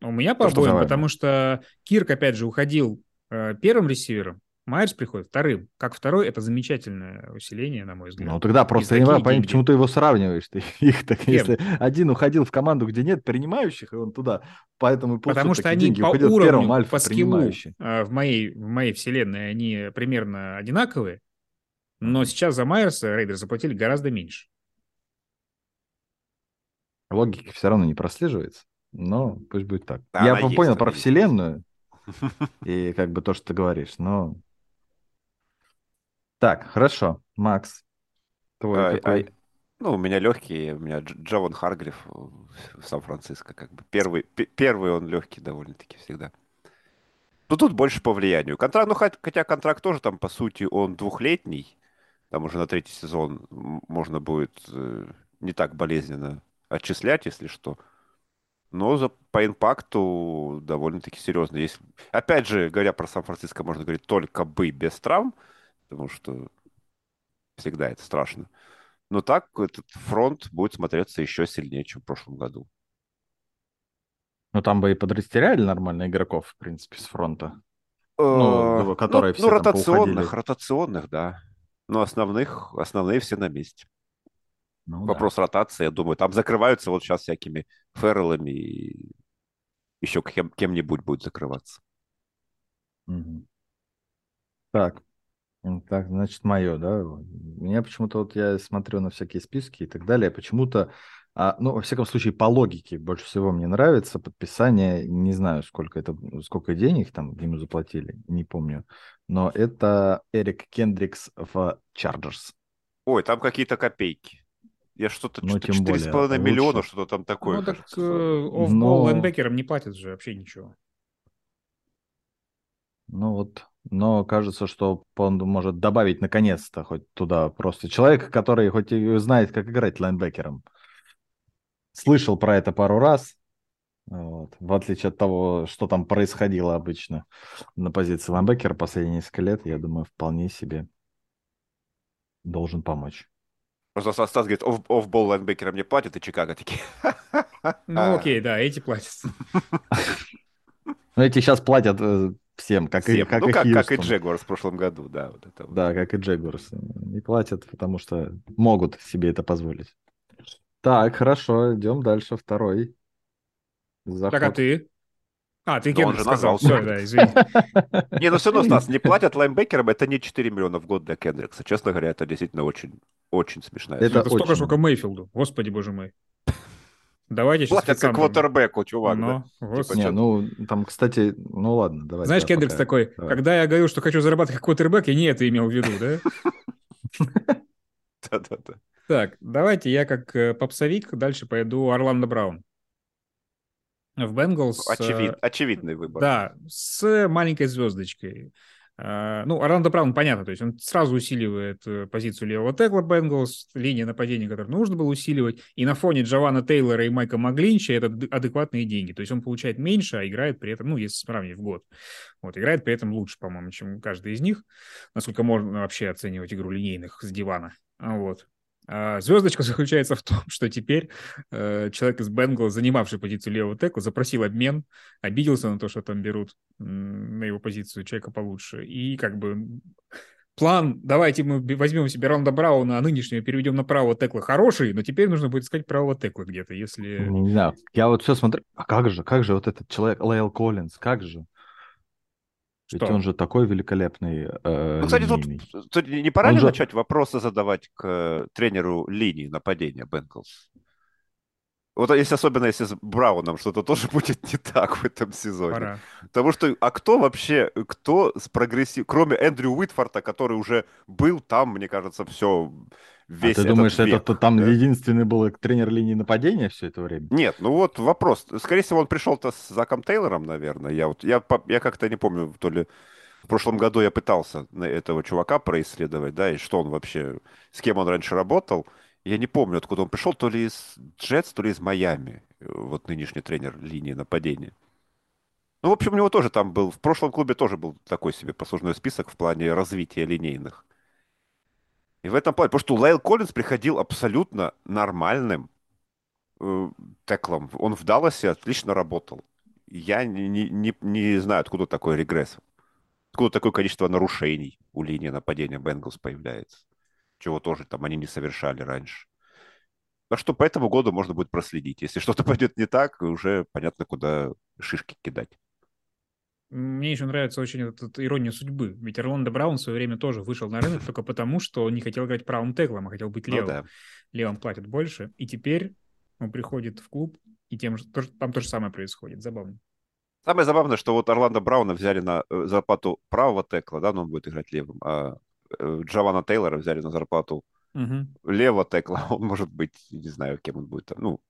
У меня по обоим, потому что Кирк, опять же, уходил э, первым ресивером, Майерс приходит вторым. Как второй, это замечательное усиление, на мой взгляд. Ну тогда просто я не понимаю, почему ты его сравниваешь. Ты их так, если один уходил в команду, где нет принимающих, и он туда, поэтому и Потому что они деньги. по Уходил уровню, первым, альфа, по скиллу а, в моей, в моей вселенной они примерно одинаковые, но сейчас за Майерса Рейдерс заплатили гораздо меньше. Логики все равно не прослеживается, но пусть будет так. Да, я понял про вселенную и как бы то, что ты говоришь, но так, хорошо. Макс, твой а, какой? А, ну, у меня легкий, у меня Джован Харгриф в Сан-Франциско, как бы первый, первый он легкий довольно-таки всегда. Ну, тут больше по влиянию. Контракт, ну, хотя контракт тоже там, по сути, он двухлетний, там уже на третий сезон можно будет э, не так болезненно отчислять, если что. Но за, по импакту довольно-таки серьезно. Если, опять же, говоря про Сан-Франциско, можно говорить только бы без травм потому что всегда это страшно. Но так этот фронт будет смотреться еще сильнее, чем в прошлом году. Ну, там бы и подрастеряли нормально игроков, в принципе, с фронта. Ну, э, которые ну, все ну, ротационных, ротационных, да. Но основных, основные все на месте. Ну, Вопрос да. ротации, я думаю, там закрываются вот сейчас всякими феррелами и еще кем- кем-нибудь будет закрываться. Угу. Так, так, значит, мое, да? Меня почему-то вот я смотрю на всякие списки и так далее, почему-то, а, ну, во всяком случае, по логике больше всего мне нравится подписание, не знаю, сколько это, сколько денег там ему заплатили, не помню, но это Эрик Кендрикс в Chargers. Ой, там какие-то копейки. Я что-то, ну, что-то 4,5 миллиона, что-то там такое. Ну, так э, но... не платят же вообще ничего. Ну вот, но кажется, что он может добавить наконец-то хоть туда просто человека, который хоть и знает, как играть лайнбекером. Слышал про это пару раз, вот. в отличие от того, что там происходило обычно на позиции лайнбекера последние несколько лет, я думаю, вполне себе должен помочь. Просто Стас говорит, офбол лайнбекерам не платят, и Чикаго такие. Ну окей, да, эти платят. Ну эти сейчас платят э, Всем, как Всем. и как ну, и как, как и Джегорс в прошлом году, да. Вот это вот. Да, как и Джегорс. Не платят, потому что могут себе это позволить. Так, хорошо, идем дальше. Второй. Заход. Так, а ты? А, ты Кендрик сказал, все, да, извини. Не, ну все равно, Стас, не платят лайнбекерам, это не 4 миллиона в год для Кендрикса. Честно говоря, это действительно очень, очень смешная Это, это столько, сколько Мейфилду, господи боже мой. Давайте сейчас Платят как квотербеку, чувак, Но, да? Типа, не, ну, там, кстати, ну ладно, давай. Знаешь, Кендрикс пока... такой, давай. когда я говорю, что хочу зарабатывать как квотербек, я не это имел в виду, да? Да-да-да. Так, давайте я как э, попсовик дальше пойду Орландо Браун. В Бенгалс... Очевид, очевидный выбор. Да, с маленькой звездочкой. А, ну, Орландо Браун, понятно, то есть он сразу усиливает э, позицию левого тегла Бенгалс, линия нападения, которую нужно было усиливать, и на фоне Джована Тейлора и Майка Маглинча это адекватные деньги, то есть он получает меньше, а играет при этом, ну, если сравнивать в год, вот, играет при этом лучше, по-моему, чем каждый из них, насколько можно вообще оценивать игру линейных с дивана, вот. А звездочка заключается в том, что теперь э, человек из Бенгла, занимавший позицию левого текла, запросил обмен, обиделся на то, что там берут на его позицию человека получше. И как бы план, давайте мы возьмем себе Ронда Брауна, а нынешнего переведем на правого текла хороший, но теперь нужно будет искать правого текла где-то, если... Не знаю, я вот все смотрю, а как же, как же вот этот человек, Лейл Коллинз, как же? Что? Ведь он же такой великолепный. Э, ну, кстати, тут, тут не пора он ли же... начать вопросы задавать к э, тренеру линии нападения Бенклс? Вот если особенно если с Брауном что-то тоже будет не так в этом сезоне. Пора. Потому что, а кто вообще, кто с прогрессив, кроме Эндрю Уитфорта, который уже был там, мне кажется, все весь а ты думаешь, век, это там да? единственный был тренер линии нападения все это время? Нет, ну вот вопрос. Скорее всего, он пришел-то с Заком Тейлором, наверное. Я, вот, я, я как-то не помню, то ли в прошлом году я пытался этого чувака происследовать, да, и что он вообще, с кем он раньше работал. Я не помню, откуда он пришел, то ли из Джетс, то ли из Майами, вот нынешний тренер линии нападения. Ну, в общем, у него тоже там был, в прошлом клубе тоже был такой себе послужной список в плане развития линейных. И в этом плане, потому что Лейл Коллинз приходил абсолютно нормальным э, теклом. Он в Далласе отлично работал. Я не, не, не знаю, откуда такой регресс. Откуда такое количество нарушений у линии нападения Бенгалс появляется. Чего тоже там они не совершали раньше. Так что по этому году можно будет проследить. Если что-то пойдет не так, уже понятно, куда шишки кидать. Мне еще нравится очень эта ирония судьбы. Ведь Орландо Браун в свое время тоже вышел на рынок только потому, что он не хотел играть правым теклом, а хотел быть ну левым. Ну, да. Левым платят больше. И теперь он приходит в клуб, и тем, там то же самое происходит. Забавно. Самое забавное, что вот Орландо Брауна взяли на э, зарплату правого текла, да, но он будет играть левым, а э, Джованна Тейлора взяли на зарплату угу. левого текла, он может быть, не знаю, кем он будет. Ну,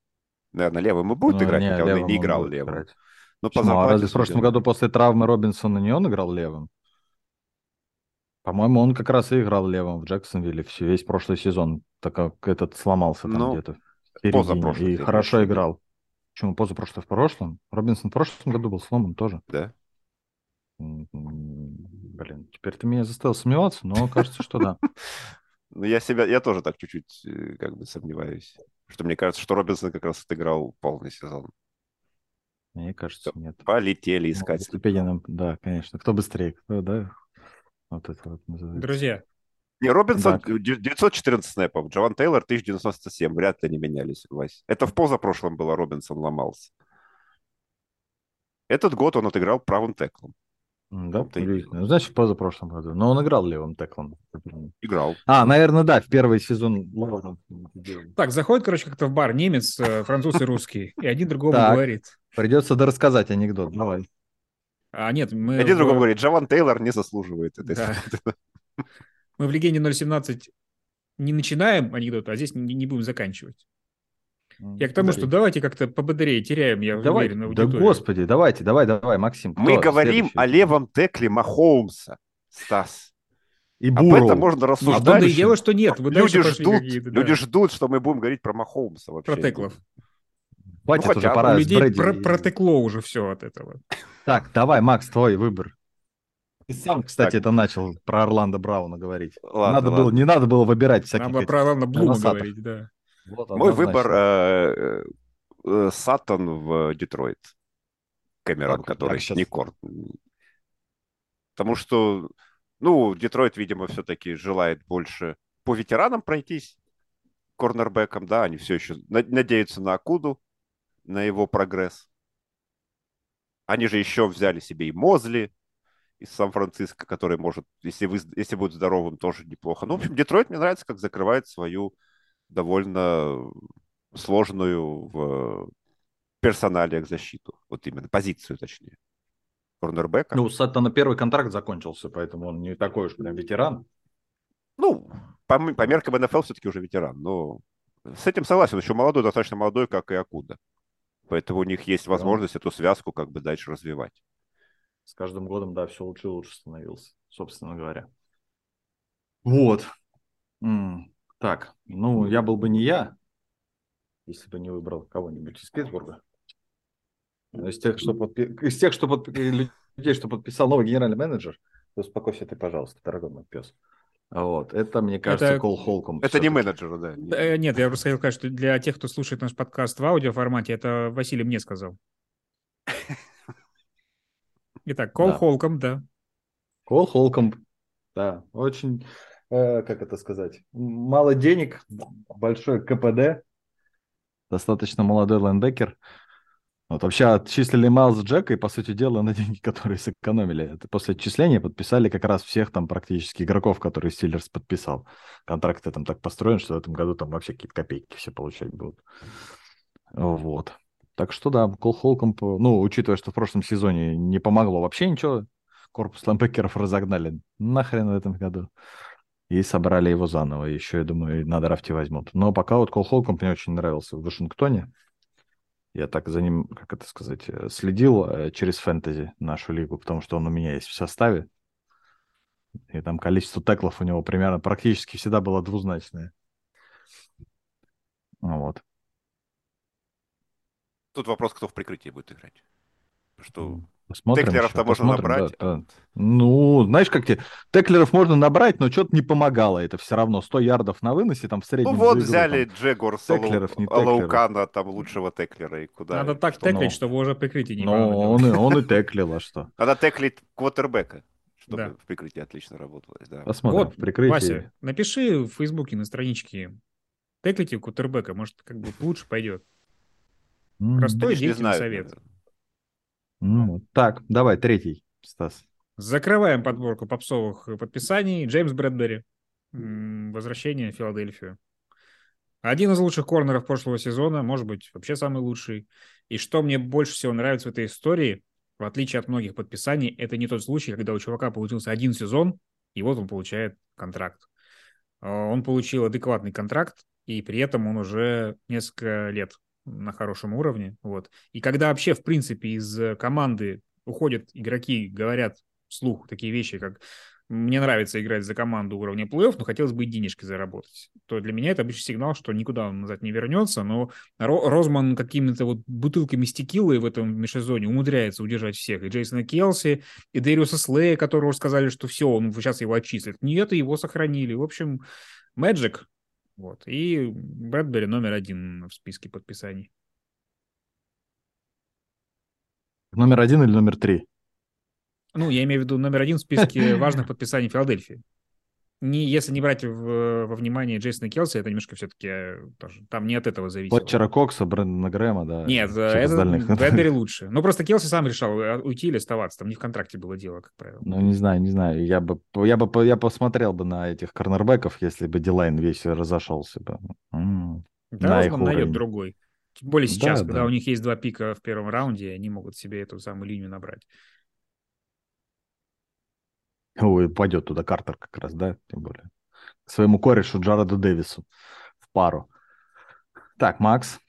наверное, левым и будет ну, играть, не, хотя он и не играл левым. Играть. Ну, по а разве в прошлом году после травмы Робинсона не он играл левым? По-моему, он как раз и играл левым в Джексонвилле весь прошлый сезон, так как этот сломался там ну, где-то. Позапрошлый. И хорошо играл. Почему позапрошлый в прошлом? Робинсон в прошлом году был сломан тоже. Да. Блин, теперь ты меня заставил сомневаться, но кажется, что да. Ну, я себя, я тоже так чуть-чуть э, как бы сомневаюсь. Что мне кажется, что Робинсон как раз отыграл полный сезон. Мне кажется, нет. Полетели искать. Ступени да, конечно. Кто быстрее, кто, да? Вот это вот называется. Друзья. Не, Робинсон да. 914 снэпов, Джован Тейлор 1097. Вряд ли не менялись, Вась. Это в позапрошлом было, Робинсон ломался. Этот год он отыграл правым теклом. Да, удивительно. Ну, значит, в позапрошлом году. Но он играл левым теклом. Играл. А, наверное, да, в первый сезон. Так, заходит, короче, как-то в бар немец, э, француз и русский. И один другому говорит. Придется дорассказать анекдот. Давай. А нет, мы... Один в... другому говорит, Джован Тейлор не заслуживает этой да. Мы в «Легенде 017» не начинаем анекдот, а здесь не, не будем заканчивать. Я к тому, да. что давайте как-то пободрее теряем, я давай, уверен, аудиторию. Да господи, давайте, давай, давай, Максим. Мы говорим следующий? о левом текле Махоумса, Стас. И Буру. Об этом можно рассуждать. А и дело, что нет. Вы люди ждут, люди ждут, что мы будем говорить про Махоумса вообще. Про теклов. Хватит ну, уже, пора у людей про протекло уже все от этого. Так, давай, Макс, твой выбор. Ты сам, кстати, так. это начал про Орландо Брауна говорить. Ладно, надо ладно. Было, не надо было выбирать всяких... Надо про Орландо Блума говорить, да. Вот, Мой выбор э, э, Саттон в Детройт. Кэмерон, так, который так, сейчас... не Корт. Потому что, ну, Детройт, видимо, все-таки желает больше по ветеранам пройтись, корнербеком, да, они все еще надеются на Акуду, на его прогресс. Они же еще взяли себе и Мозли из Сан-Франциско, который может, если, вы, если будет здоровым, тоже неплохо. Ну, в общем, Детройт мне нравится, как закрывает свою довольно сложную в персоналиях защиту. Вот именно, позицию точнее. Корнербека. Ну, у на первый контракт закончился, поэтому он не такой уж прям ветеран. Ну, по, по меркам НФЛ все-таки уже ветеран, но с этим согласен. Еще молодой, достаточно молодой, как и Акуда. Поэтому у них есть возможность да. эту связку как бы дальше развивать. С каждым годом, да, все лучше и лучше становился. собственно говоря. Вот. Так, ну, я был бы не я, если бы не выбрал кого-нибудь из Питтсбурга. Из тех, что, подпи... из тех, что под... людей, что подписал новый генеральный менеджер, успокойся ты, пожалуйста, дорогой мой пес. Вот, это, мне кажется, это... Кол Холком. Это не менеджер, да? Э, нет, я просто хотел сказать, что для тех, кто слушает наш подкаст в аудиоформате, это Василий мне сказал. Итак, Кол да. Холком, да. Кол Холком, да. Очень, э, как это сказать, мало денег, большой КПД, достаточно молодой лендекер. Вот вообще отчислили Майлз Джека и, по сути дела, на деньги, которые сэкономили. Это после отчисления подписали как раз всех там практически игроков, которые Стиллерс подписал. Контракты там так построены, что в этом году там вообще какие-то копейки все получать будут. Вот. Так что да, Кол Холком, ну, учитывая, что в прошлом сезоне не помогло вообще ничего, корпус лампекеров разогнали нахрен в этом году. И собрали его заново. Еще, я думаю, на драфте возьмут. Но пока вот Кол Холком мне очень нравился в Вашингтоне. Я так за ним, как это сказать, э, следил э, через фэнтези нашу лигу, потому что он у меня есть в составе. И там количество теклов у него примерно практически всегда было двузначное. Вот. Тут вопрос, кто в прикрытии будет играть. Что Посмотрим Теклеров-то можно набрать. Да, да. Ну, знаешь, как тебе... Теклеров можно набрать, но что-то не помогало это все равно. 100 ярдов на выносе там в среднем. Ну вот игру, взяли там, Джегор теклеров, не Лаукана, там лучшего теклера. И куда Надо так что? теклить, ну, чтобы уже прикрытие не Ну, он, и, он и теклил, а что? Надо теклить квотербека чтобы да. в прикрытии отлично работалось. Да. Посмотрим. Вот, в прикрытии. Вася, напиши в Фейсбуке на страничке теклите квотербека, может, как бы лучше пойдет. Простой действенный совет. Ну, так, давай, третий, Стас. Закрываем подборку попсовых подписаний. Джеймс Брэдбери. Возвращение в Филадельфию. Один из лучших корнеров прошлого сезона, может быть, вообще самый лучший. И что мне больше всего нравится в этой истории, в отличие от многих подписаний, это не тот случай, когда у чувака получился один сезон, и вот он получает контракт. А, он получил адекватный контракт, и при этом он уже несколько лет на хорошем уровне. Вот. И когда вообще, в принципе, из э, команды уходят игроки, говорят вслух такие вещи, как мне нравится играть за команду уровня плей-офф, но хотелось бы и денежки заработать. То для меня это обычный сигнал, что никуда он назад не вернется, но Розман какими-то вот бутылками стекилы в этом межсезоне умудряется удержать всех. И Джейсона Келси, и Дэриуса Слея, которого сказали, что все, он сейчас его отчислит. Нет, его сохранили. В общем, Мэджик, вот. И Брэдбери номер один в списке подписаний. Номер один или номер три? Ну, я имею в виду номер один в списке важных подписаний Филадельфии. Не, если не брать в, во внимание Джейсона Келси, это немножко все-таки э, тоже, там не от этого зависит. Флетчера Кокса, Брэндона Грэма, да. Нет, это Брэдбери лучше. Ну, просто Келси сам решал, э, уйти или оставаться. Там не в контракте было дело, как правило. Ну, не знаю, не знаю. Я бы, я бы я посмотрел бы на этих корнербеков, если бы Дилайн весь разошелся бы. М-м, да, Розман найдет другой. Тем более сейчас, да, когда да. у них есть два пика в первом раунде, они могут себе эту самую линию набрать. Ой, пойдет туда Картер как раз, да, тем более. К своему корешу Джареду Дэвису в пару. Так, Макс.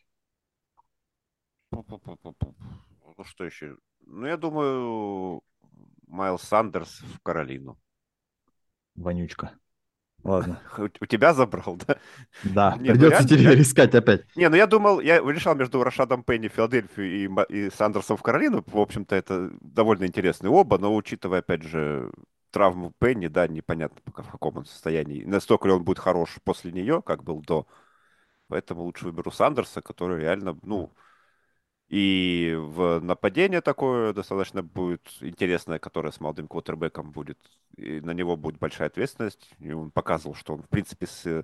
Ну что еще? Ну, я думаю, Майлз Сандерс в Каролину. Вонючка. Ладно. У тебя забрал, да? Да, Нет, ну придется тебе я... искать опять. Не, ну я думал, я решал между Рашадом Пенни в Филадельфию и, и Сандерсом в Каролину. В общем-то, это довольно интересные оба, но учитывая, опять же, травму Пенни, да, непонятно пока в каком он состоянии. Настолько ли он будет хорош после нее, как был до. Поэтому лучше выберу Сандерса, который реально, ну, и в нападение такое достаточно будет интересное, которое с молодым квотербеком будет. И на него будет большая ответственность. И он показывал, что он, в принципе, с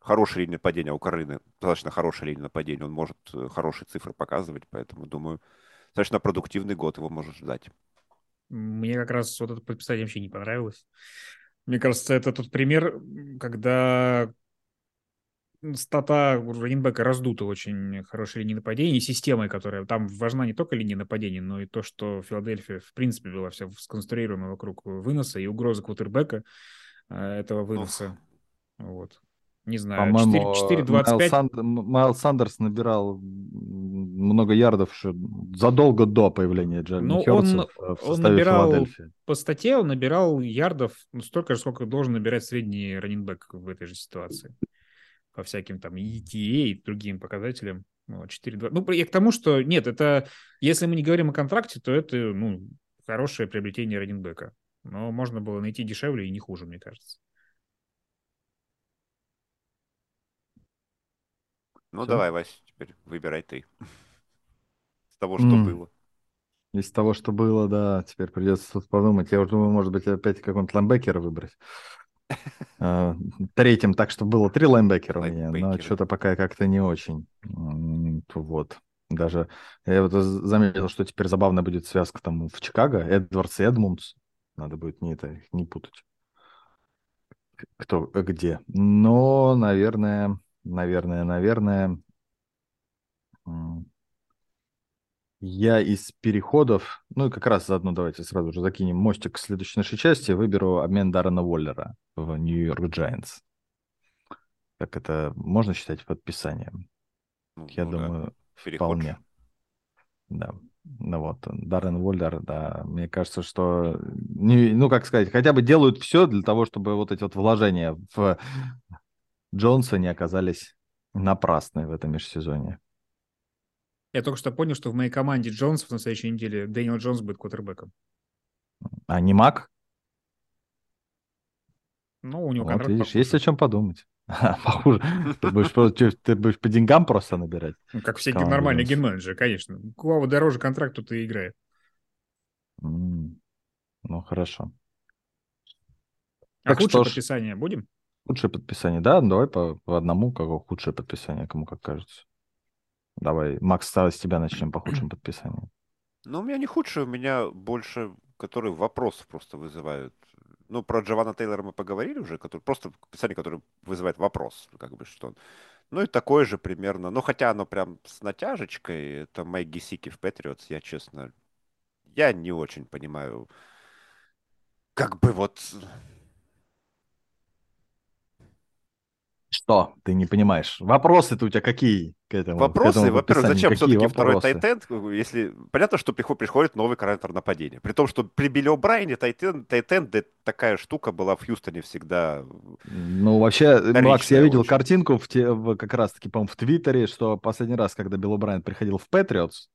хорошей линией нападения, у Каролины достаточно хорошая линия нападения, он может э, хорошие цифры показывать, поэтому, думаю, достаточно продуктивный год его может ждать. Мне как раз вот это подписание вообще не понравилось. Мне кажется, это тот пример, когда стата раненбека раздута очень хорошей линии нападения, и системой, которая там важна не только линия нападения, но и то, что Филадельфия, в принципе, была вся сконструирована вокруг выноса и угрозы квотербека э, этого выноса. Ох. Вот. Не знаю, По-моему, 4, 4, 25... Майл, Санд... Майл Сандерс набирал много ярдов еще задолго до появления Джалина ну, Хёртса в он набирал. По статье он набирал ярдов ну, столько же, сколько должен набирать средний раненбэк в этой же ситуации. По всяким там ETA и другим показателям. 4-2. Ну, я к тому, что нет, это если мы не говорим о контракте, то это ну, хорошее приобретение раненбека. Но можно было найти дешевле и не хуже, мне кажется. Ну, Все? давай, Вась, теперь выбирай ты. С того, что mm. было. Из того, что было, да, теперь придется тут подумать. Я уже думаю, может быть, опять какого-нибудь лайнбекера выбрать. А, третьим, так что было три лайнбекера у меня, но что-то пока как-то не очень. Вот. Даже я вот заметил, что теперь забавно будет связка там в Чикаго. Эдвардс и Эдмундс. Надо будет не это, не путать. Кто где. Но, наверное, наверное, наверное, я из переходов, ну и как раз заодно давайте сразу же закинем мостик к следующей нашей части, выберу обмен Даррена Уоллера в Нью-Йорк Джайентс. Как это можно считать подписанием? Ну, я ну, думаю, да. вполне. Да. Ну вот, Даррен Уоллер, да, мне кажется, что, ну, как сказать, хотя бы делают все для того, чтобы вот эти вот вложения в Джонса не оказались напрасны в этом межсезонье. Я только что понял, что в моей команде Джонсов на следующей неделе Дэниел Джонс будет квотербеком. А не Мак? Ну, у него вот, видишь, похуже. есть о чем подумать. Похоже. Ты будешь, ты будешь по деньгам просто набирать. Ну, как всякий нормальный генменеджер, конечно. У кого дороже контракт, тут и играет. Ну, хорошо. А так худшее подписание будем? Худшее подписание, да? Давай по, по одному, какое худшее подписание, кому как кажется. Давай, Макс, с тебя начнем по худшим подписаниям. Ну, у меня не худшее, у меня больше, которые вопросов просто вызывают. Ну, про Джованна Тейлора мы поговорили уже, который, просто подписание, которое вызывает вопрос, как бы, что Ну, и такое же примерно, ну, хотя оно прям с натяжечкой, это Майк Гесики в Патриотс, я, честно, я не очень понимаю, как бы вот Что? Ты не понимаешь. Вопросы-то у тебя какие к этому? Вопросы, во-первых, зачем все-таки второй тайтенд, если... Понятно, что приход, приходит новый координатор нападения. При том, что при Билли О'Брайене тайтенд, тайтенд такая штука была в Хьюстоне всегда Ну, вообще, Макс, я видел очень. картинку в те, в, как раз-таки, по-моему, в Твиттере, что последний раз, когда Билл О'Брайен приходил в Патриотс,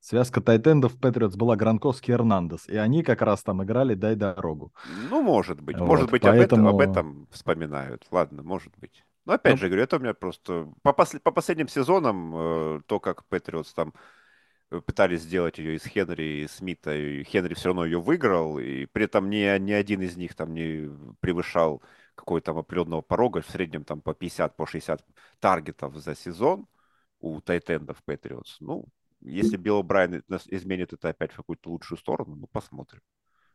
Связка тайтендов в Патриотс была Гранковский и Эрнандес, и они как раз там играли «Дай дорогу». Ну, может быть. Вот, может быть, поэтому... об, этом, об этом вспоминают. Ладно, может быть. Но опять ну, же, говорю, это у меня просто... По, пос... по последним сезонам, э, то, как Патриотс там э, пытались сделать ее из Хенри и Смита, и Хенри все равно ее выиграл, и при этом ни, ни один из них там не превышал какой-то там определенного порога, в среднем там по 50, по 60 таргетов за сезон у тайтендов Патриотс. Ну, если Билл Брайан изменит это опять в какую-то лучшую сторону, ну, посмотрим.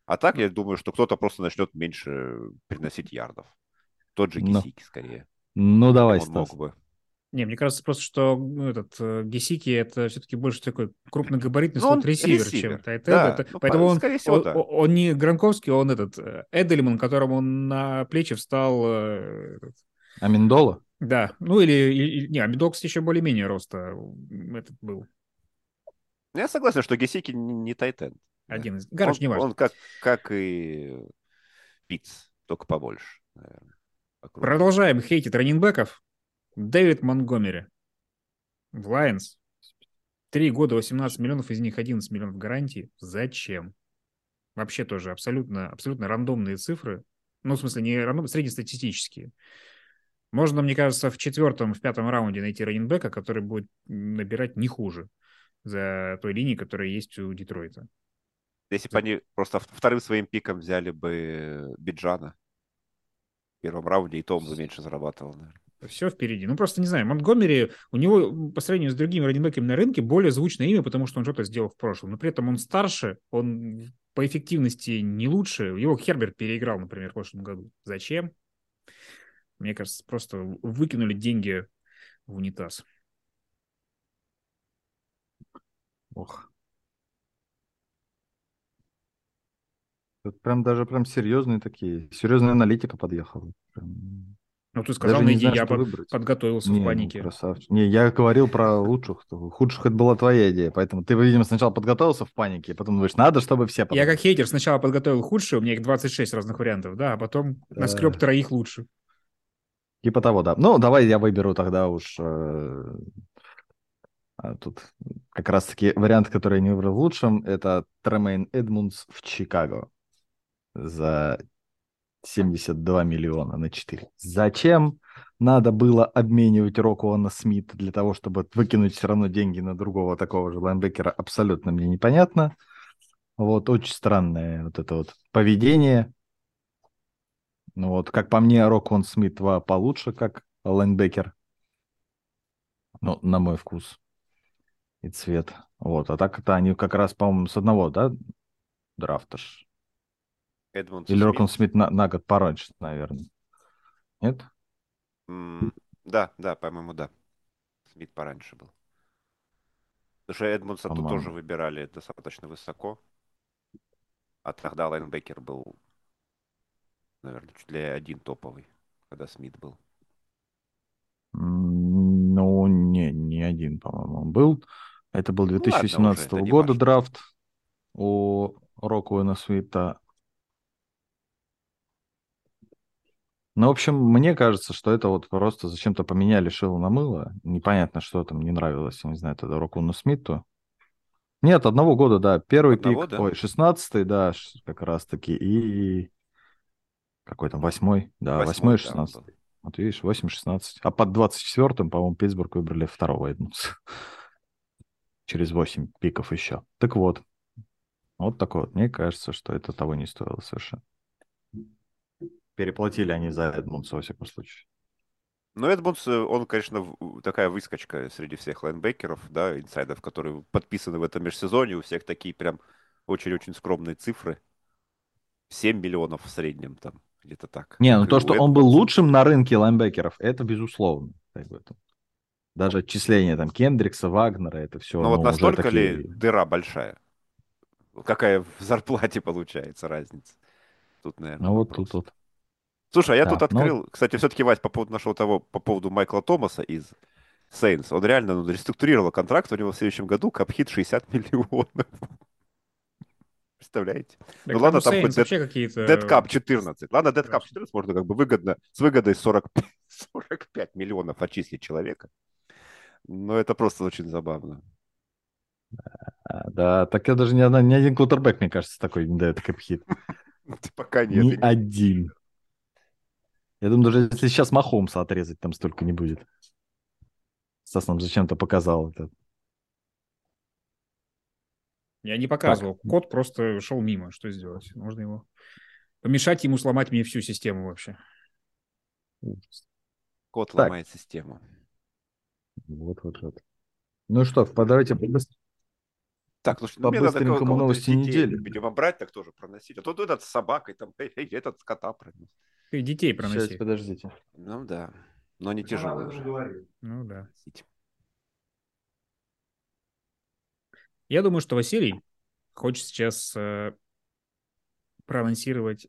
А так, я думаю, что кто-то просто начнет меньше приносить ярдов. Тот же Гисики, скорее. Ну, давай, Стас. мог бы. Не, мне кажется просто, что ну, этот э, Гесики это все-таки больше такой крупногабаритный ну, ресивер, ресивер, чем Тайтед. Да, это, ну, поэтому он, всего, он, да. он не Гранковский, он этот э, Эдельман, которому он на плечи встал. Э, этот... Аминдола? Да, ну или, или не, Аминдол, кстати, еще более-менее роста этот был. Я согласен, что Гесики не, не Тайтен. Один из. Короче, не важно. Он как, как и Пиц, только побольше, наверное. Продолжаем хейтить раненбеков. Дэвид Монгомери в Лайонс. Три года 18 миллионов, из них 11 миллионов гарантии. Зачем? Вообще тоже абсолютно, абсолютно рандомные цифры. Ну, в смысле, не рандомные, среднестатистические. Можно, мне кажется, в четвертом, в пятом раунде найти раненбека, который будет набирать не хуже за той линией, которая есть у Детройта. Если бы они просто вторым своим пиком взяли бы Биджана, в первом раунде, и то он бы меньше зарабатывал, наверное. Все впереди. Ну, просто не знаю, Монтгомери, у него по сравнению с другими раненбеками на рынке более звучное имя, потому что он что-то сделал в прошлом. Но при этом он старше, он по эффективности не лучше. Его Херберт переиграл, например, в прошлом году. Зачем? Мне кажется, просто выкинули деньги в унитаз. Ох. Прям даже прям серьезные такие, серьезная аналитика подъехала. Ну, Ну, ты сказал, найди, я под, подготовился не, в ну, панике. Красавчик. Не, я говорил про лучших. Худших это была твоя идея, поэтому ты, видимо, сначала подготовился в панике, потом думаешь, надо, чтобы все... Я как хейтер сначала подготовил худшие, у меня их 26 разных вариантов, да, а потом наскреб троих лучше. Типа того, да. Ну, давай я выберу тогда уж... Э, а тут как раз-таки вариант, который я не выбрал лучшим, это Тремейн Эдмундс в Чикаго за 72 миллиона на 4. Зачем надо было обменивать Рокуана Смита для того, чтобы выкинуть все равно деньги на другого такого же лайнбекера, абсолютно мне непонятно. Вот, очень странное вот это вот поведение. Ну вот, как по мне, Рокуан Смит получше, как лайнбекер. Ну, на мой вкус и цвет. Вот, а так это они как раз, по-моему, с одного, да, драфта Эдмунд Или Рокон Смит на, на год пораньше, наверное. Нет? Mm, да, да, по-моему, да. Смит пораньше был. Потому что Эдмундса тут тоже выбирали достаточно высоко. А тогда лайнбекер был, наверное, чуть ли один топовый, когда Смит был. Ну, не, не один, по-моему, он был. Это был 2018 ну, ладно, года драфт у Рокуэна Смита. Ну, в общем, мне кажется, что это вот просто зачем-то поменяли шило на мыло. Непонятно, что там не нравилось, я не знаю, тогда Рокуну Смиту. Нет, одного года, да. Первый одного, пик, да? ой, шестнадцатый, да, как раз-таки, и какой там, восьмой, да, восьмой и шестнадцатый. Вот видишь, 8-16. А под 24-м, по-моему, Питтсбург выбрали второго Эдмунса. Через 8 пиков еще. Так вот. Вот такой вот. Мне кажется, что это того не стоило совершенно. Переплатили они за Эдмунса, во всяком случае. Ну, Эдмунс, э, он, конечно, такая выскочка среди всех лайнбекеров, да, инсайдов, которые подписаны в этом межсезонье. У всех такие прям очень-очень скромные цифры. 7 миллионов в среднем там, где-то так. Не, ну то, что он был лучшим на рынке лайнбекеров, это безусловно. Как бы, даже отчисления там Кендрикса, Вагнера, это все. Но ну, вот настолько такие... ли дыра большая? Какая в зарплате получается разница? Тут, наверное, Ну вот тут вот. Слушай, а я да, тут ну открыл, ну... кстати, все-таки, Вась, по поводу нашего того, по поводу Майкла Томаса из Сейнс, он реально ну, реструктурировал контракт, у него в следующем году капхит 60 миллионов. Представляете? Так ну ладно, там хоть какие-то... Dead 14. Ладно, Dead 14 можно как бы выгодно, с выгодой 40, 45 миллионов отчислить человека. Но это просто очень забавно. Да, так я даже ни, одна, ни один кутербэк, мне кажется, такой не дает капхит. Пока нет. Ни один. Я думаю, даже если сейчас Махомса отрезать, там столько не будет. Стас нам зачем-то показал это. Я не показывал. Так. Кот просто шел мимо. Что сделать? Можно его помешать ему сломать мне всю систему вообще. Кот так. ломает систему. Вот, вот, вот. Ну что, давайте так, ну что, ну, мне надо новости недели. Видимо, брать так тоже проносить. А тут этот с собакой, там, этот кота пронес. Ты детей проноси. Сейчас, подождите. Ну да, но не тяжелые уже. Ну да. Я думаю, что Василий хочет сейчас э, проанонсировать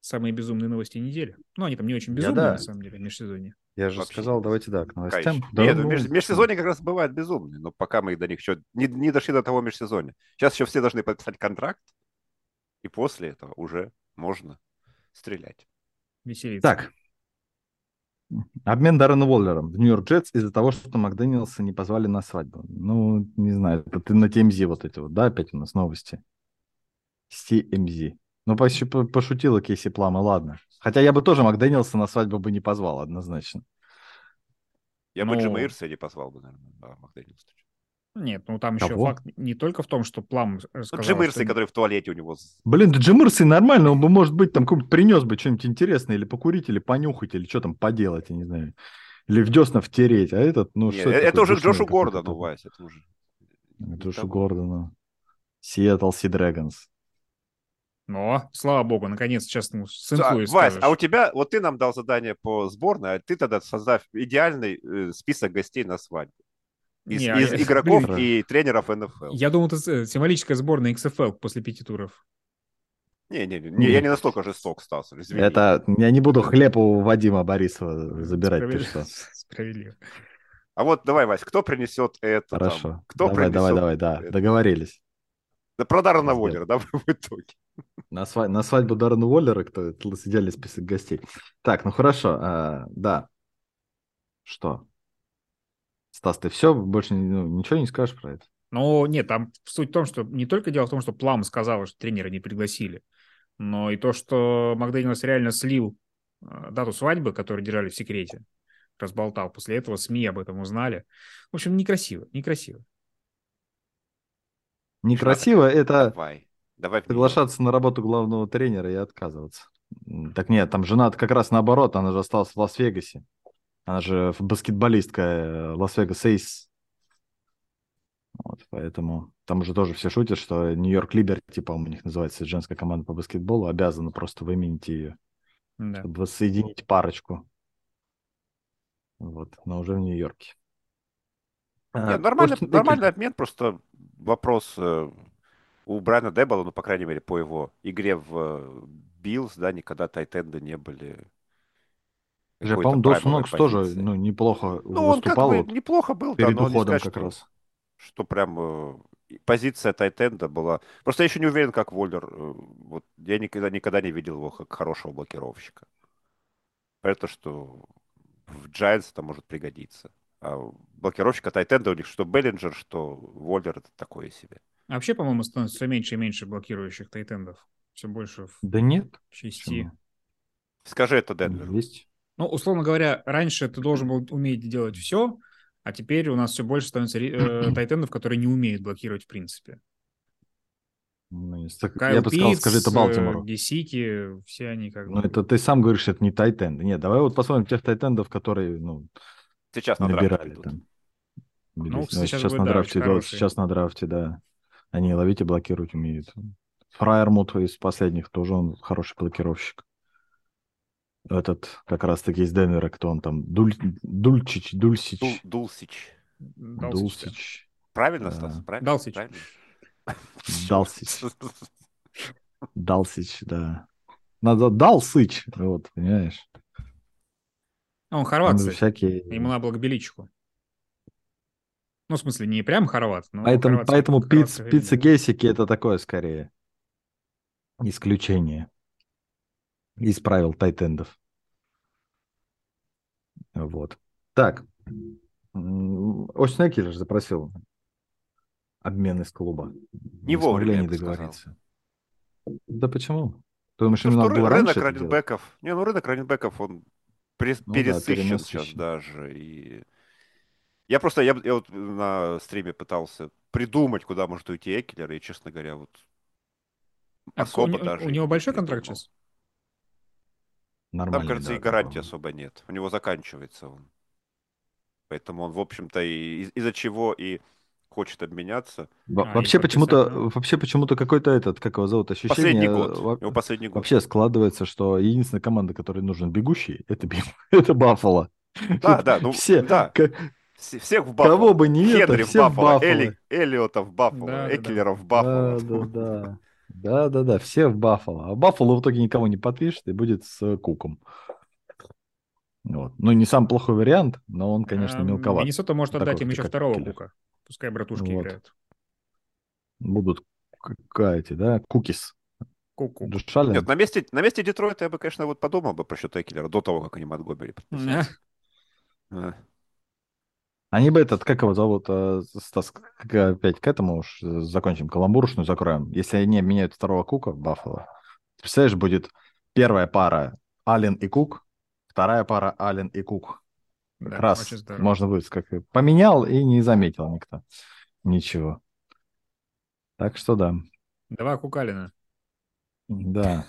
самые безумные новости недели. Ну, они там не очень безумные, да. на самом деле, в межсезонье. Я же Вообще. сказал, давайте, да, к новостям. Да, Нет, ну, меж, межсезонье как раз бывает безумные, но пока мы до них еще не, не дошли до того межсезонья. Сейчас еще все должны подписать контракт, и после этого уже можно стрелять. Веселиться. Так. Обмен Даррена Воллером в Нью-Йорк Джетс из-за того, что Макдэниелса не позвали на свадьбу. Ну, не знаю, это ты на TMZ вот эти вот, да, опять у нас новости? С TMZ. Ну, почти пошутила Кейси Плама, ладно. Хотя я бы тоже Макдэниелса на свадьбу бы не позвал, однозначно. Я Но... бы Джима Ирса не позвал бы, наверное, а Макдэниелса. Нет, ну там Кого? еще факт не только в том, что Плам сказал, Джим Ирси, что... который в туалете у него. Блин, да Джим Ирси нормально, он бы, может быть, там принес бы что-нибудь интересное, или покурить, или понюхать, или что там поделать, я не знаю. Или в десна втереть, а этот, ну Нет, что это, это уже Джошу Гордону, Вась, это уже... Джошу Гордону. Сиэтл Си Дрэгонс. Но, слава богу, наконец сейчас ну, с инфой Вась, а у тебя, вот ты нам дал задание по сборной, а ты тогда создав идеальный э, список гостей на свадьбу. Из, не, из я, игроков блин, и тренеров НФЛ. Я думал, это символическая сборная XFL после пяти туров. Не, не, не, я не настолько жесток, Стас, извини. Это, я не буду хлеб у Вадима Борисова забирать, Справедливо. ты что. Справедливо. А вот давай, Вась, кто принесет это? Хорошо. Там? Кто давай, давай, давай, да, это? договорились. Да про Даррена Уоллера, да, в итоге. На, свадь, на свадьбу Даррена Уоллера, кто это идеальный список гостей. Так, ну хорошо, а, да. Что? Стас, ты все, больше ну, ничего не скажешь про это? Ну, нет, там суть в том, что не только дело в том, что Плам сказала, что тренера не пригласили, но и то, что Макдэниелс реально слил а, дату свадьбы, которую держали в секрете, разболтал. После этого СМИ об этом узнали. В общем, некрасиво, некрасиво. Некрасиво это давай, давай соглашаться на работу главного тренера и отказываться. Так нет, там жена как раз наоборот, она же осталась в Лас-Вегасе. Она же баскетболистка э, Las Vegas Aces. Вот, поэтому там уже тоже все шутят, что New York Liberty, по-моему, у них называется женская команда по баскетболу, обязана просто выменить ее, да. чтобы воссоединить парочку. Вот, но уже в Нью-Йорке. Нет, нормальный, Может, нормальный обмен, просто вопрос э, у Брайана Дебола, ну, по крайней мере, по его игре в Bills, да, никогда tight end ы не были же, по-моему, Доусон Нокс тоже ну, неплохо ну, выступал. Он как бы неплохо был, перед да, уходом сказать, как что, раз. Что прям э, позиция tight end а была... Просто я еще не уверен, как Воллер. Э, вот, я никогда, никогда не видел его как хорошего блокировщика. Это что в Giants это может пригодиться. А блокировщика Тайтенда у них что Беллинджер, что Воллер это такое себе. А вообще, по-моему, становится все меньше и меньше блокирующих Тайтендов. Все больше в да нет. части. Скажи это Денверу. Есть. Ну, условно говоря, раньше ты должен был уметь делать все, а теперь у нас все больше становится э, тайтендов, которые не умеют блокировать в принципе. Ну, Кайл я бы сказал, скажи это Балтимору. Гесики, все они как Ну, это ты сам говоришь, это не тайтенды. Нет, давай вот посмотрим тех тайтендов, которые, ну, сейчас набирали там. Ну, ну, сейчас, сейчас на драфте, да, сейчас на драфте, да. Они ловить и блокировать умеют. Фраермут из последних тоже он хороший блокировщик этот как раз-таки из Денвера, кто он там, Дуль, Дульчич, Дульсич. Дул, Дулсич. Дулсич. Правильно, Стас? Правильно? Далсич. Правильно? Далсич. Далсич, да. Надо Далсыч, вот, понимаешь. А он хорват, кстати. Всякие... Ему надо было к Беличику. Ну, в смысле, не прям хорват, но Поэтому, поэтому пиц, пицца Гейсики это такое скорее исключение из правил тайтендов. Вот. Так. Остин Экелер запросил обмен из клуба. Не, не вовремя, не договориться. Сказал. Да почему? Ты думаешь, ну, что было рынок раненбеков, не, ну рынок раненбеков, он прес, ну, пересыщен да, сейчас даже. И... Я просто, я, я вот на стриме пытался придумать, куда может уйти Экелер, и, честно говоря, вот а особо у, даже... У него большой контракт сейчас? Нормально, Там, кажется, да, и гарантии особо нет. У него заканчивается он. Поэтому он, в общем-то, и из- за чего и хочет обменяться. Во- А, вообще почему-то, вообще почему-то какой-то этот, как его зовут, ощущение. Последний год. во- Его последний год. Вообще складывается, что единственная команда, которой нужен бегущий, это, это Баффало. Да, да, ну, все, да. Всех в Баффало. кого бы ни это, в все в Баффало. Элли, Эллиота в Баффало, Да, Экелера в Баффало. Да, да, да. Да, да, да, все в Баффало. А Баффало в итоге никого не подпишет и будет с Куком. Вот. Ну, не самый плохой вариант, но он, конечно, мелковат. Миннесота может отдать им еще второго Киллер. Кука. Пускай братушки вот. играют. Будут какая-то, да, Кукис. Куку. Душалин. Нет, на месте, на месте Детройта я бы, конечно, вот подумал бы про счет Экелера до того, как они Монтгомери подписали. Они бы этот, как его зовут, э, Стас, опять к этому уж закончим, каламбуршную закроем. Если они обменяют второго Кука в Баффало, представляешь, будет первая пара Аллен и Кук, вторая пара Аллен и Кук. Да, раз можно будет как поменял и не заметил никто. Ничего. Так что да. Два Кукалина. Да.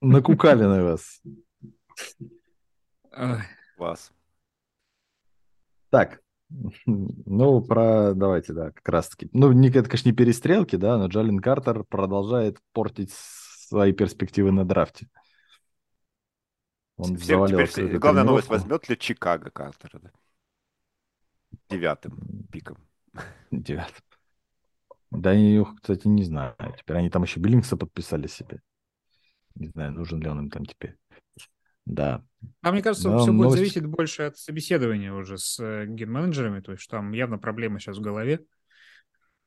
На Кукалина вас. Вас. Так, ну, про, давайте, да, как раз-таки. Ну, не, это, конечно, не перестрелки, да, но Джалин Картер продолжает портить свои перспективы на драфте. Он Всем теперь, главная новость, возьмет ли Чикаго Картера, да? Девятым пиком. Девятым. Да, я, кстати, не знаю. Теперь они там еще Биллингса подписали себе. Не знаю, нужен ли он им там теперь. Да. А мне кажется, Но все новость... будет зависеть больше от собеседования уже с э, ген-менеджерами, то есть там явно проблема сейчас в голове.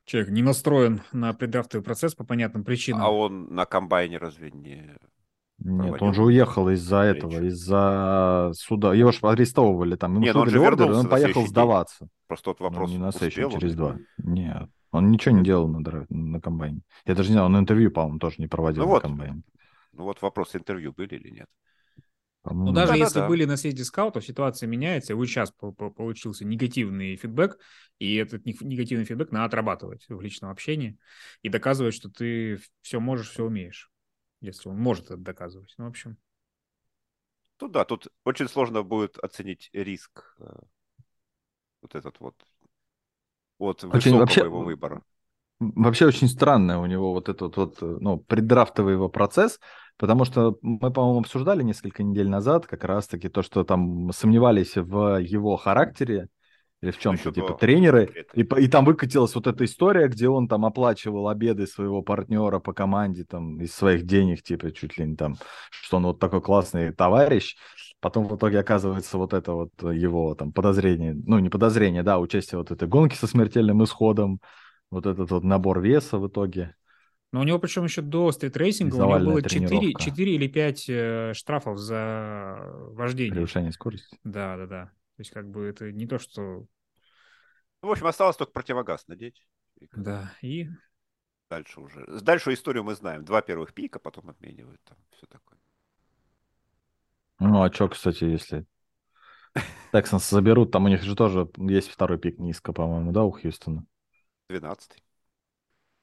Человек не настроен на преддрафтовый процесс по понятным причинам. А он на комбайне разве не... Нет, он же уехал из-за этого, из-за суда. Его же арестовывали там. Ему Нет, он же ордер, он поехал сдаваться. День. Просто вот вопрос. Ну, не на сессию, через два. Нет, он ничего не делал на, на комбайне. Я даже не знаю, он интервью, по-моему, тоже не проводил ну на вот, комбайне. Ну вот вопрос, интервью были или нет? Ну, даже да, если да, были на съезде скаутов, ситуация меняется, и вот сейчас получился негативный фидбэк, и этот негативный фидбэк надо отрабатывать в личном общении и доказывать, что ты все можешь, все умеешь, если он может это доказывать. Ну, в общем. Тут да, тут очень сложно будет оценить риск э, вот этот вот от очень, высокого вообще, его выбора. Вообще очень странно у него вот этот вот, э, ну, преддрафтовый его процесс, Потому что мы, по-моему, обсуждали несколько недель назад как раз-таки то, что там сомневались в его характере или в чем-то, типа тренеры, и, и там выкатилась вот эта история, где он там оплачивал обеды своего партнера по команде там из своих денег, типа чуть ли не там, что он вот такой классный товарищ. Потом в итоге оказывается вот это вот его там подозрение, ну не подозрение, да, участие вот этой гонки со смертельным исходом, вот этот вот набор веса в итоге. Но у него причем еще до стритрейсинга у него было 4, 4 или 5 э, штрафов за вождение. Превышение скорости. Да, да, да. То есть как бы это не то, что... Ну, в общем, осталось только противогаз надеть. Да, и... Дальше уже. Дальше историю мы знаем. Два первых пика, потом обменивают там все такое. Ну, а что, кстати, если Тексанс заберут, там у них же тоже есть второй пик низко, по-моему, да, у Хьюстона? 12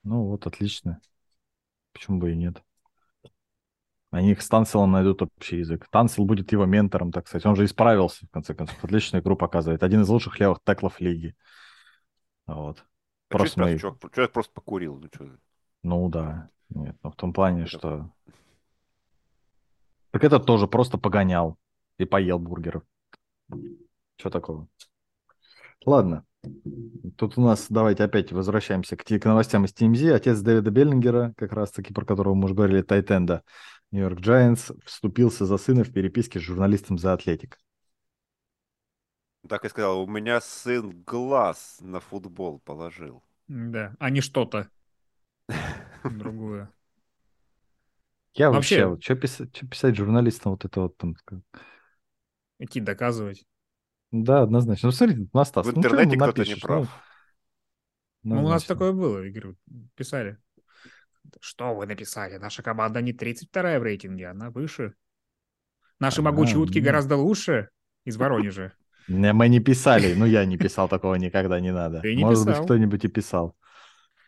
Ну вот, отлично. Почему бы и нет? Они с Танселом найдут общий язык. Тансел будет его ментором, так сказать. Он же исправился, в конце концов. Отличную игру показывает. Один из лучших левых теклов лиги. Вот. А просто мы... человек, человек просто покурил. Ну, что... ну да. Нет, но в том плане, Это... что... Так этот тоже просто погонял и поел бургеров. Что такого? Ладно. Тут у нас, давайте опять возвращаемся к, к новостям из TMZ. Отец Дэвида Беллингера, как раз-таки про которого мы уже говорили, Тайтенда, Нью-Йорк Giants, вступился за сына в переписке с журналистом за Атлетик. Так и сказал, у меня сын глаз на футбол положил. Да, а не что-то другое. Я вообще, вообще что писать, что писать журналистам вот это вот там? Идти доказывать. Да, однозначно. Ну, смотрите, на Стас. В ну, интернете ну, кто-то не прав. Ну, ну, у нас такое было, Игорь, писали. Что вы написали? Наша команда не 32-я в рейтинге, она выше. Наши а, могучие утки ну... гораздо лучше из Воронежа. Не, мы не писали, ну я не писал такого никогда, не надо. Ты не Может писал. быть, кто-нибудь и писал.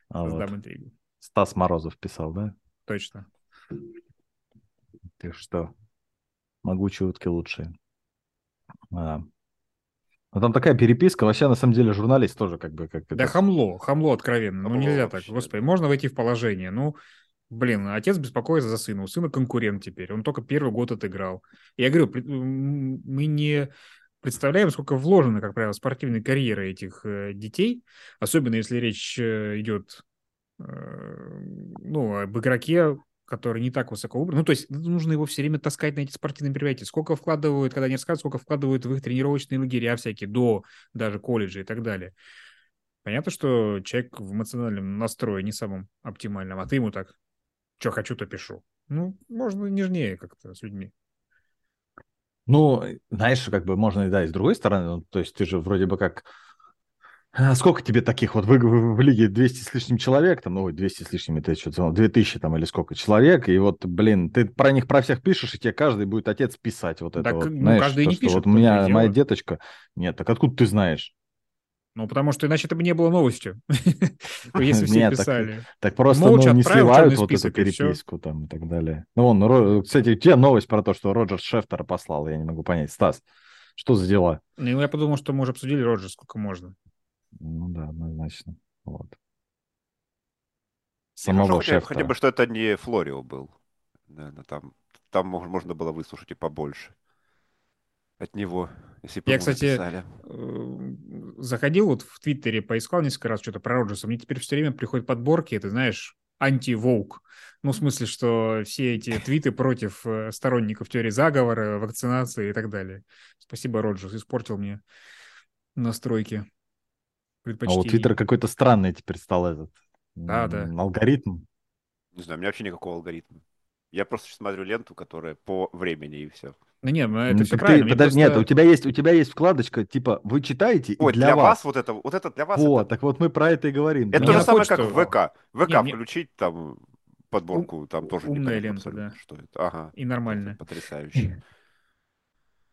А вот. интригу. Стас Морозов писал, да? Точно. Ты что? Могучие утки лучшие. А. Но там такая переписка, вообще на самом деле журналист тоже как бы... Как да это... хамло, хамло откровенно. Хамло ну нельзя вообще. так, господи, можно войти в положение. Ну, блин, отец беспокоится за сына, у сына конкурент теперь, он только первый год отыграл. Я говорю, мы не представляем, сколько вложено, как правило, в спортивной карьеры этих э, детей, особенно если речь э, идет э, ну, об игроке, который не так высоко выбран. Ну, то есть нужно его все время таскать на эти спортивные мероприятия. Сколько вкладывают, когда они рассказывают, сколько вкладывают в их тренировочные лагеря всякие, до даже колледжа и так далее. Понятно, что человек в эмоциональном настрое не самым оптимальном, а ты ему так, что хочу, то пишу. Ну, можно нежнее как-то с людьми. Ну, знаешь, как бы можно, да, и с другой стороны, ну, то есть ты же вроде бы как а сколько тебе таких вот в, в, в лиге 200 с лишним человек, там, ну, ой, 200 с лишним, это что, 2000 там или сколько человек, и вот, блин, ты про них про всех пишешь, и тебе каждый будет отец писать вот это так, вот, ну, знаешь, каждый то, не что пишет, вот у меня моя деточка, нет, так откуда ты знаешь? Ну, потому что иначе это бы не было новостью, если все Нет, писали. Так, просто ну, не сливают вот эту переписку там и так далее. Ну, вон, кстати, тебе новость про то, что Роджер Шефтера послал, я не могу понять. Стас, что за дела? Ну, я подумал, что мы уже обсудили Роджер, сколько можно. Ну да, однозначно. Вот. Самого хотя, хотя бы, что это не Флорио был. Наверное, там, там можно было выслушать и побольше от него, если бы Я, кстати, написали. Э, заходил вот в Твиттере, поискал несколько раз что-то про Роджерса. Мне теперь все время приходят подборки, ты знаешь, анти-воук. Ну, в смысле, что все эти твиты против э, сторонников теории заговора, вакцинации и так далее. Спасибо, Роджерс, испортил мне настройки. А у Твиттера какой-то странный теперь стал этот да, да. алгоритм. Не знаю, у меня вообще никакого алгоритма. Я просто смотрю ленту, которая по времени и все. Ну нет, ну это ну, все правильно. Ты, подожди, просто... Нет, у тебя есть у тебя есть вкладочка типа вы читаете Ой, и для, для вас. вас вот это вот это для вас. Вот, это... так вот мы про это и говорим. Это то же самое, как в ВК. ВК не, включить там подборку, у... там тоже умная лента, да. Что это? Ага. И нормально. Потрясающе.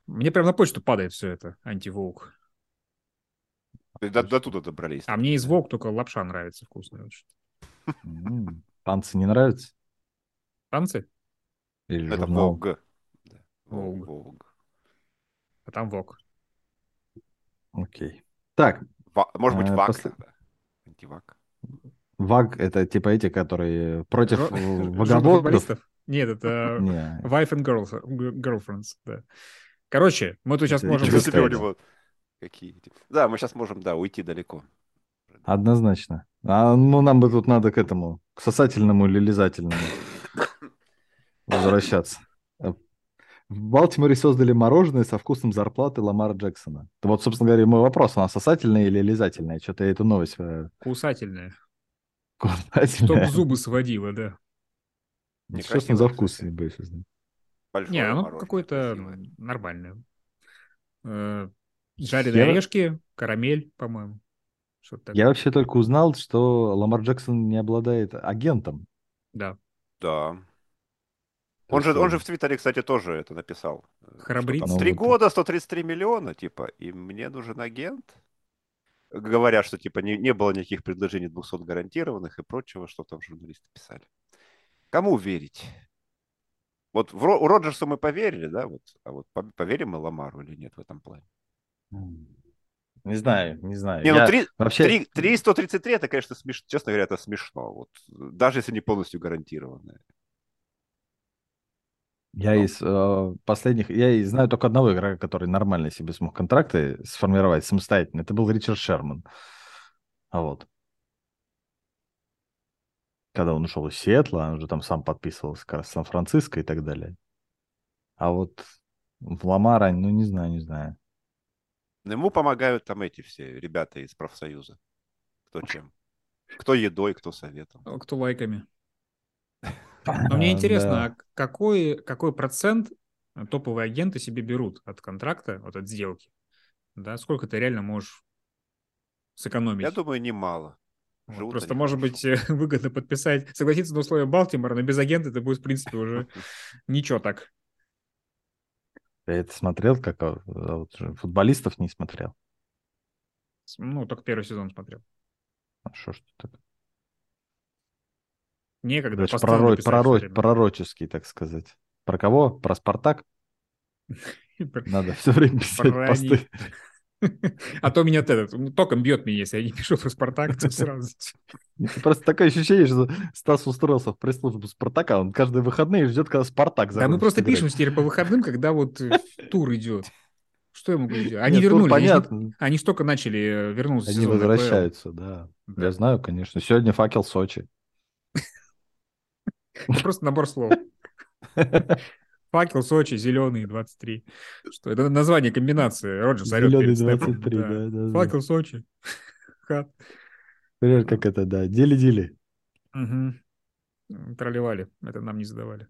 Мне прям на почту падает все это антиволк. До, до туда добрались. А мне из Вок только лапша нравится вкусная. Танцы не нравятся? Танцы? Или Это Волга. Волг. А там Вок. Окей. Так. Может быть, э, Вак тогда? Антивак. Ваг — это типа эти, которые против вагабондов? Нет, это Wife and Girlfriends, да. Короче, мы тут сейчас можем... Какие? Да, мы сейчас можем, да, уйти далеко. Однозначно. А ну нам бы тут надо к этому, к сосательному или лизательному возвращаться. В Балтиморе создали мороженое со вкусом зарплаты Ламара Джексона. Вот, собственно говоря, мой вопрос, она сосательная или лизательная? Что-то я эту новость... Э, Кусательная. Кусательная. Чтоб зубы сводило, да. Что с за вкус, Не, оно какое-то нормальное. Жареные орешки, карамель, по-моему. Я вообще только узнал, что Ламар Джексон не обладает агентом. Да. Да. Он же, он же в Твиттере, кстати, тоже это написал. Храбрится. Три года, 133 миллиона, типа, и мне нужен агент. Говоря, что, типа, не, не было никаких предложений 200 гарантированных и прочего, что там журналисты писали. Кому верить? Вот в, у Роджерса мы поверили, да, вот, а вот поверим мы Ламару или нет в этом плане? Не знаю, не знаю. Не, ну 3, вообще... 3, 3 133 это, конечно, смешно. Честно говоря, это смешно. Вот, даже если не полностью гарантированное. Я ну. из э, последних, я из, знаю только одного игрока, который нормально себе смог контракты сформировать самостоятельно. Это был Ричард Шерман. А вот. Когда он ушел из Сиэтла, он уже там сам подписывался как раз Сан-Франциско и так далее. А вот в Ламара, ну не знаю, не знаю. Ему помогают там эти все ребята из профсоюза. Кто чем. Кто едой, кто советом. Кто лайками. Но мне интересно, а какой, какой процент топовые агенты себе берут от контракта, вот от сделки? Да, сколько ты реально можешь сэкономить? Я думаю, немало. Вот, просто, может быть, выгодно подписать, согласиться на условия Балтимора, но без агента это будет, в принципе, уже ничего так. Я это смотрел, как а, а вот, футболистов не смотрел. Ну, только первый сезон смотрел. А что ж так? Некогда. Это пророк, пророк, пророческий, так сказать. Про кого? Про Спартак? Надо все время писать посты. А то меня этот, током бьет меня, если я не пишу про Спартак, то сразу. Просто такое ощущение, что Стас устроился в пресс-службу Спартака. Он каждые выходные ждет, когда Спартак Да мы просто пишем теперь по выходным, когда вот э, тур идет. Что я могу сделать? Они вернулись. Понятно. Они столько начали э, вернуться. Они возвращаются, да. Я знаю, конечно. Сегодня факел Сочи. Просто набор слов. Факел Сочи, зеленый 23. Что это название комбинации. Роджерс орет Зеленый 23, да. да, да Факел Сочи. Хат. Понимаешь, как это, да. Дили-дили. Угу. Тролливали. Это нам не задавали.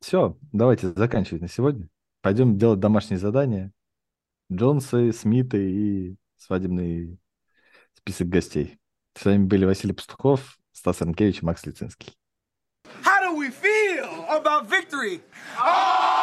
Все, давайте заканчивать на сегодня. Пойдем делать домашние задания. Джонсы, Смиты и свадебный список гостей. С вами были Василий Пастухов, Стас Ренкевич и Макс Лицинский. About victory. Oh!